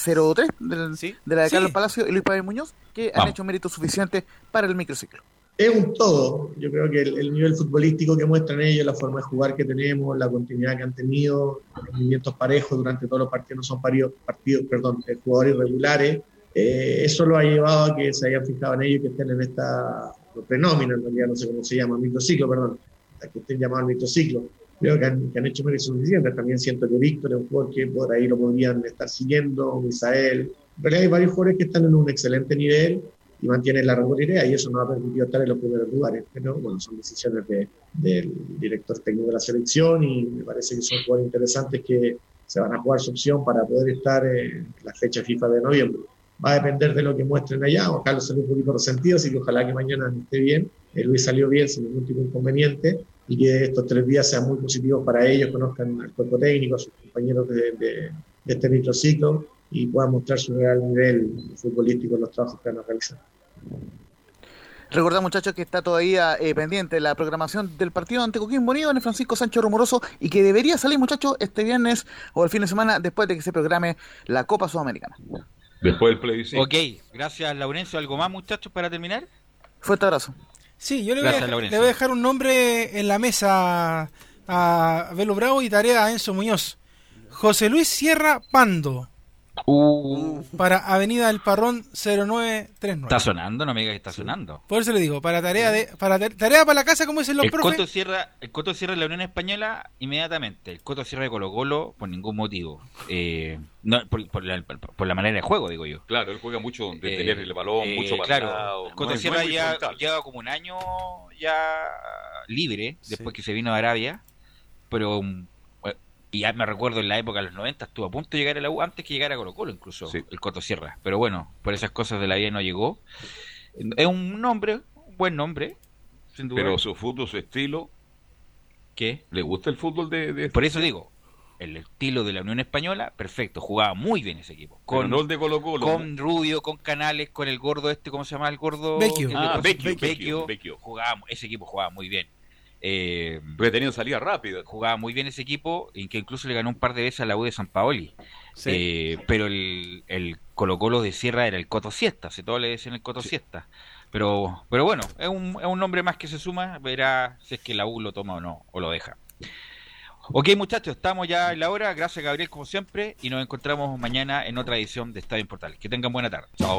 del, de la de Carlos Palacio y Luis Pablo Muñoz, que han hecho méritos suficientes para el microciclo. Es un todo. Yo creo que el, nivel futbolístico que muestran ellos, la forma de jugar que tenemos, la continuidad que han tenido, los movimientos parejos durante todos los partidos, no son partidos, partidos perdón, jugadores irregulares eh, eso lo ha llevado a que se hayan fijado en ellos que estén en esta prenómina, en realidad no sé cómo se llama, microciclo, perdón, a que estén llamados microciclo. Creo que han, que han hecho méritos suficientes. También siento que Víctor es un jugador que por ahí lo podrían estar siguiendo, Misael. En realidad hay varios jugadores que están en un excelente nivel y mantienen la regularidad y eso nos ha permitido estar en los primeros lugares. Pero bueno, son decisiones de, del director técnico de la selección y me parece que son jugadores interesantes que se van a jugar su opción para poder estar en la fecha FIFA de noviembre va a depender de lo que muestren allá. O Carlos salió un poquito resentido, así que ojalá que mañana esté bien. El Luis salió bien sin ningún tipo de inconveniente y que estos tres días sean muy positivos para ellos, conozcan al cuerpo técnico, a sus compañeros de, de, este microciclo y puedan mostrar su real nivel futbolístico en los trabajos que van a realizar. Recordad, muchachos, que está todavía eh, pendiente la programación del partido ante Coquimbo Unido en el Francisco Sánchez Rumoroso y que debería salir, muchachos, este viernes o el fin de semana después de que se programe la Copa Sudamericana. Después del plebiscito. Ok, gracias Laurencio. ¿Algo más muchachos para terminar? Fuerte abrazo. Sí, yo le voy, a, le voy, a, dejar un nombre en la mesa a Velo Bravo y tarea a Enzo Muñoz. José Luis Sierra Pando. Uh. Para Avenida del Parrón 0939. Está sonando, no me digas que está sonando. Por eso le digo, para tarea de para tarea para la casa, como dicen los el profes. Coto cierra, el Coto cierra la Unión Española inmediatamente. El Coto cierra de Colo Colo por ningún motivo. Eh, no, por, la, manera de juego, digo yo. Claro, él juega mucho de tener el balón, eh, mucho claro, El Coto Sierra ya lleva como un año ya libre, después que se vino a Arabia, pero y ya me recuerdo en la época de los 90 estuvo a punto de llegar a la U antes que llegara a Colo Colo incluso, el Coto Sierra. Pero bueno, por esas cosas de la vida no llegó. Es un nombre, un buen nombre, sin duda. Pero su fútbol, su estilo... ¿Qué? ¿Le gusta el fútbol de...? Por eso digo, el estilo de la Unión Española, perfecto, jugaba muy bien ese equipo. Con, de Colo -Colo, con Rubio, con Canales, con el gordo este, ¿cómo se llama el gordo? Vecchio. Ah, Vecchio, Jugaba, ese equipo jugaba muy bien. Eh, Porque tenido salida rápida. Jugaba muy bien ese equipo, y que incluso le ganó un par de veces a la U de San Paoli. Eh, pero el, el Colo Colo de Sierra era el Coto Siesta, se todo le decían el Coto Siesta. Pero, pero bueno, es un, es un nombre más que se suma, verá si es que la U lo toma o no, o lo deja. Ok muchachos, estamos ya en la hora, gracias Gabriel como siempre, y nos encontramos mañana en otra edición de Estadio Portal. Que tengan buena tarde. Chao.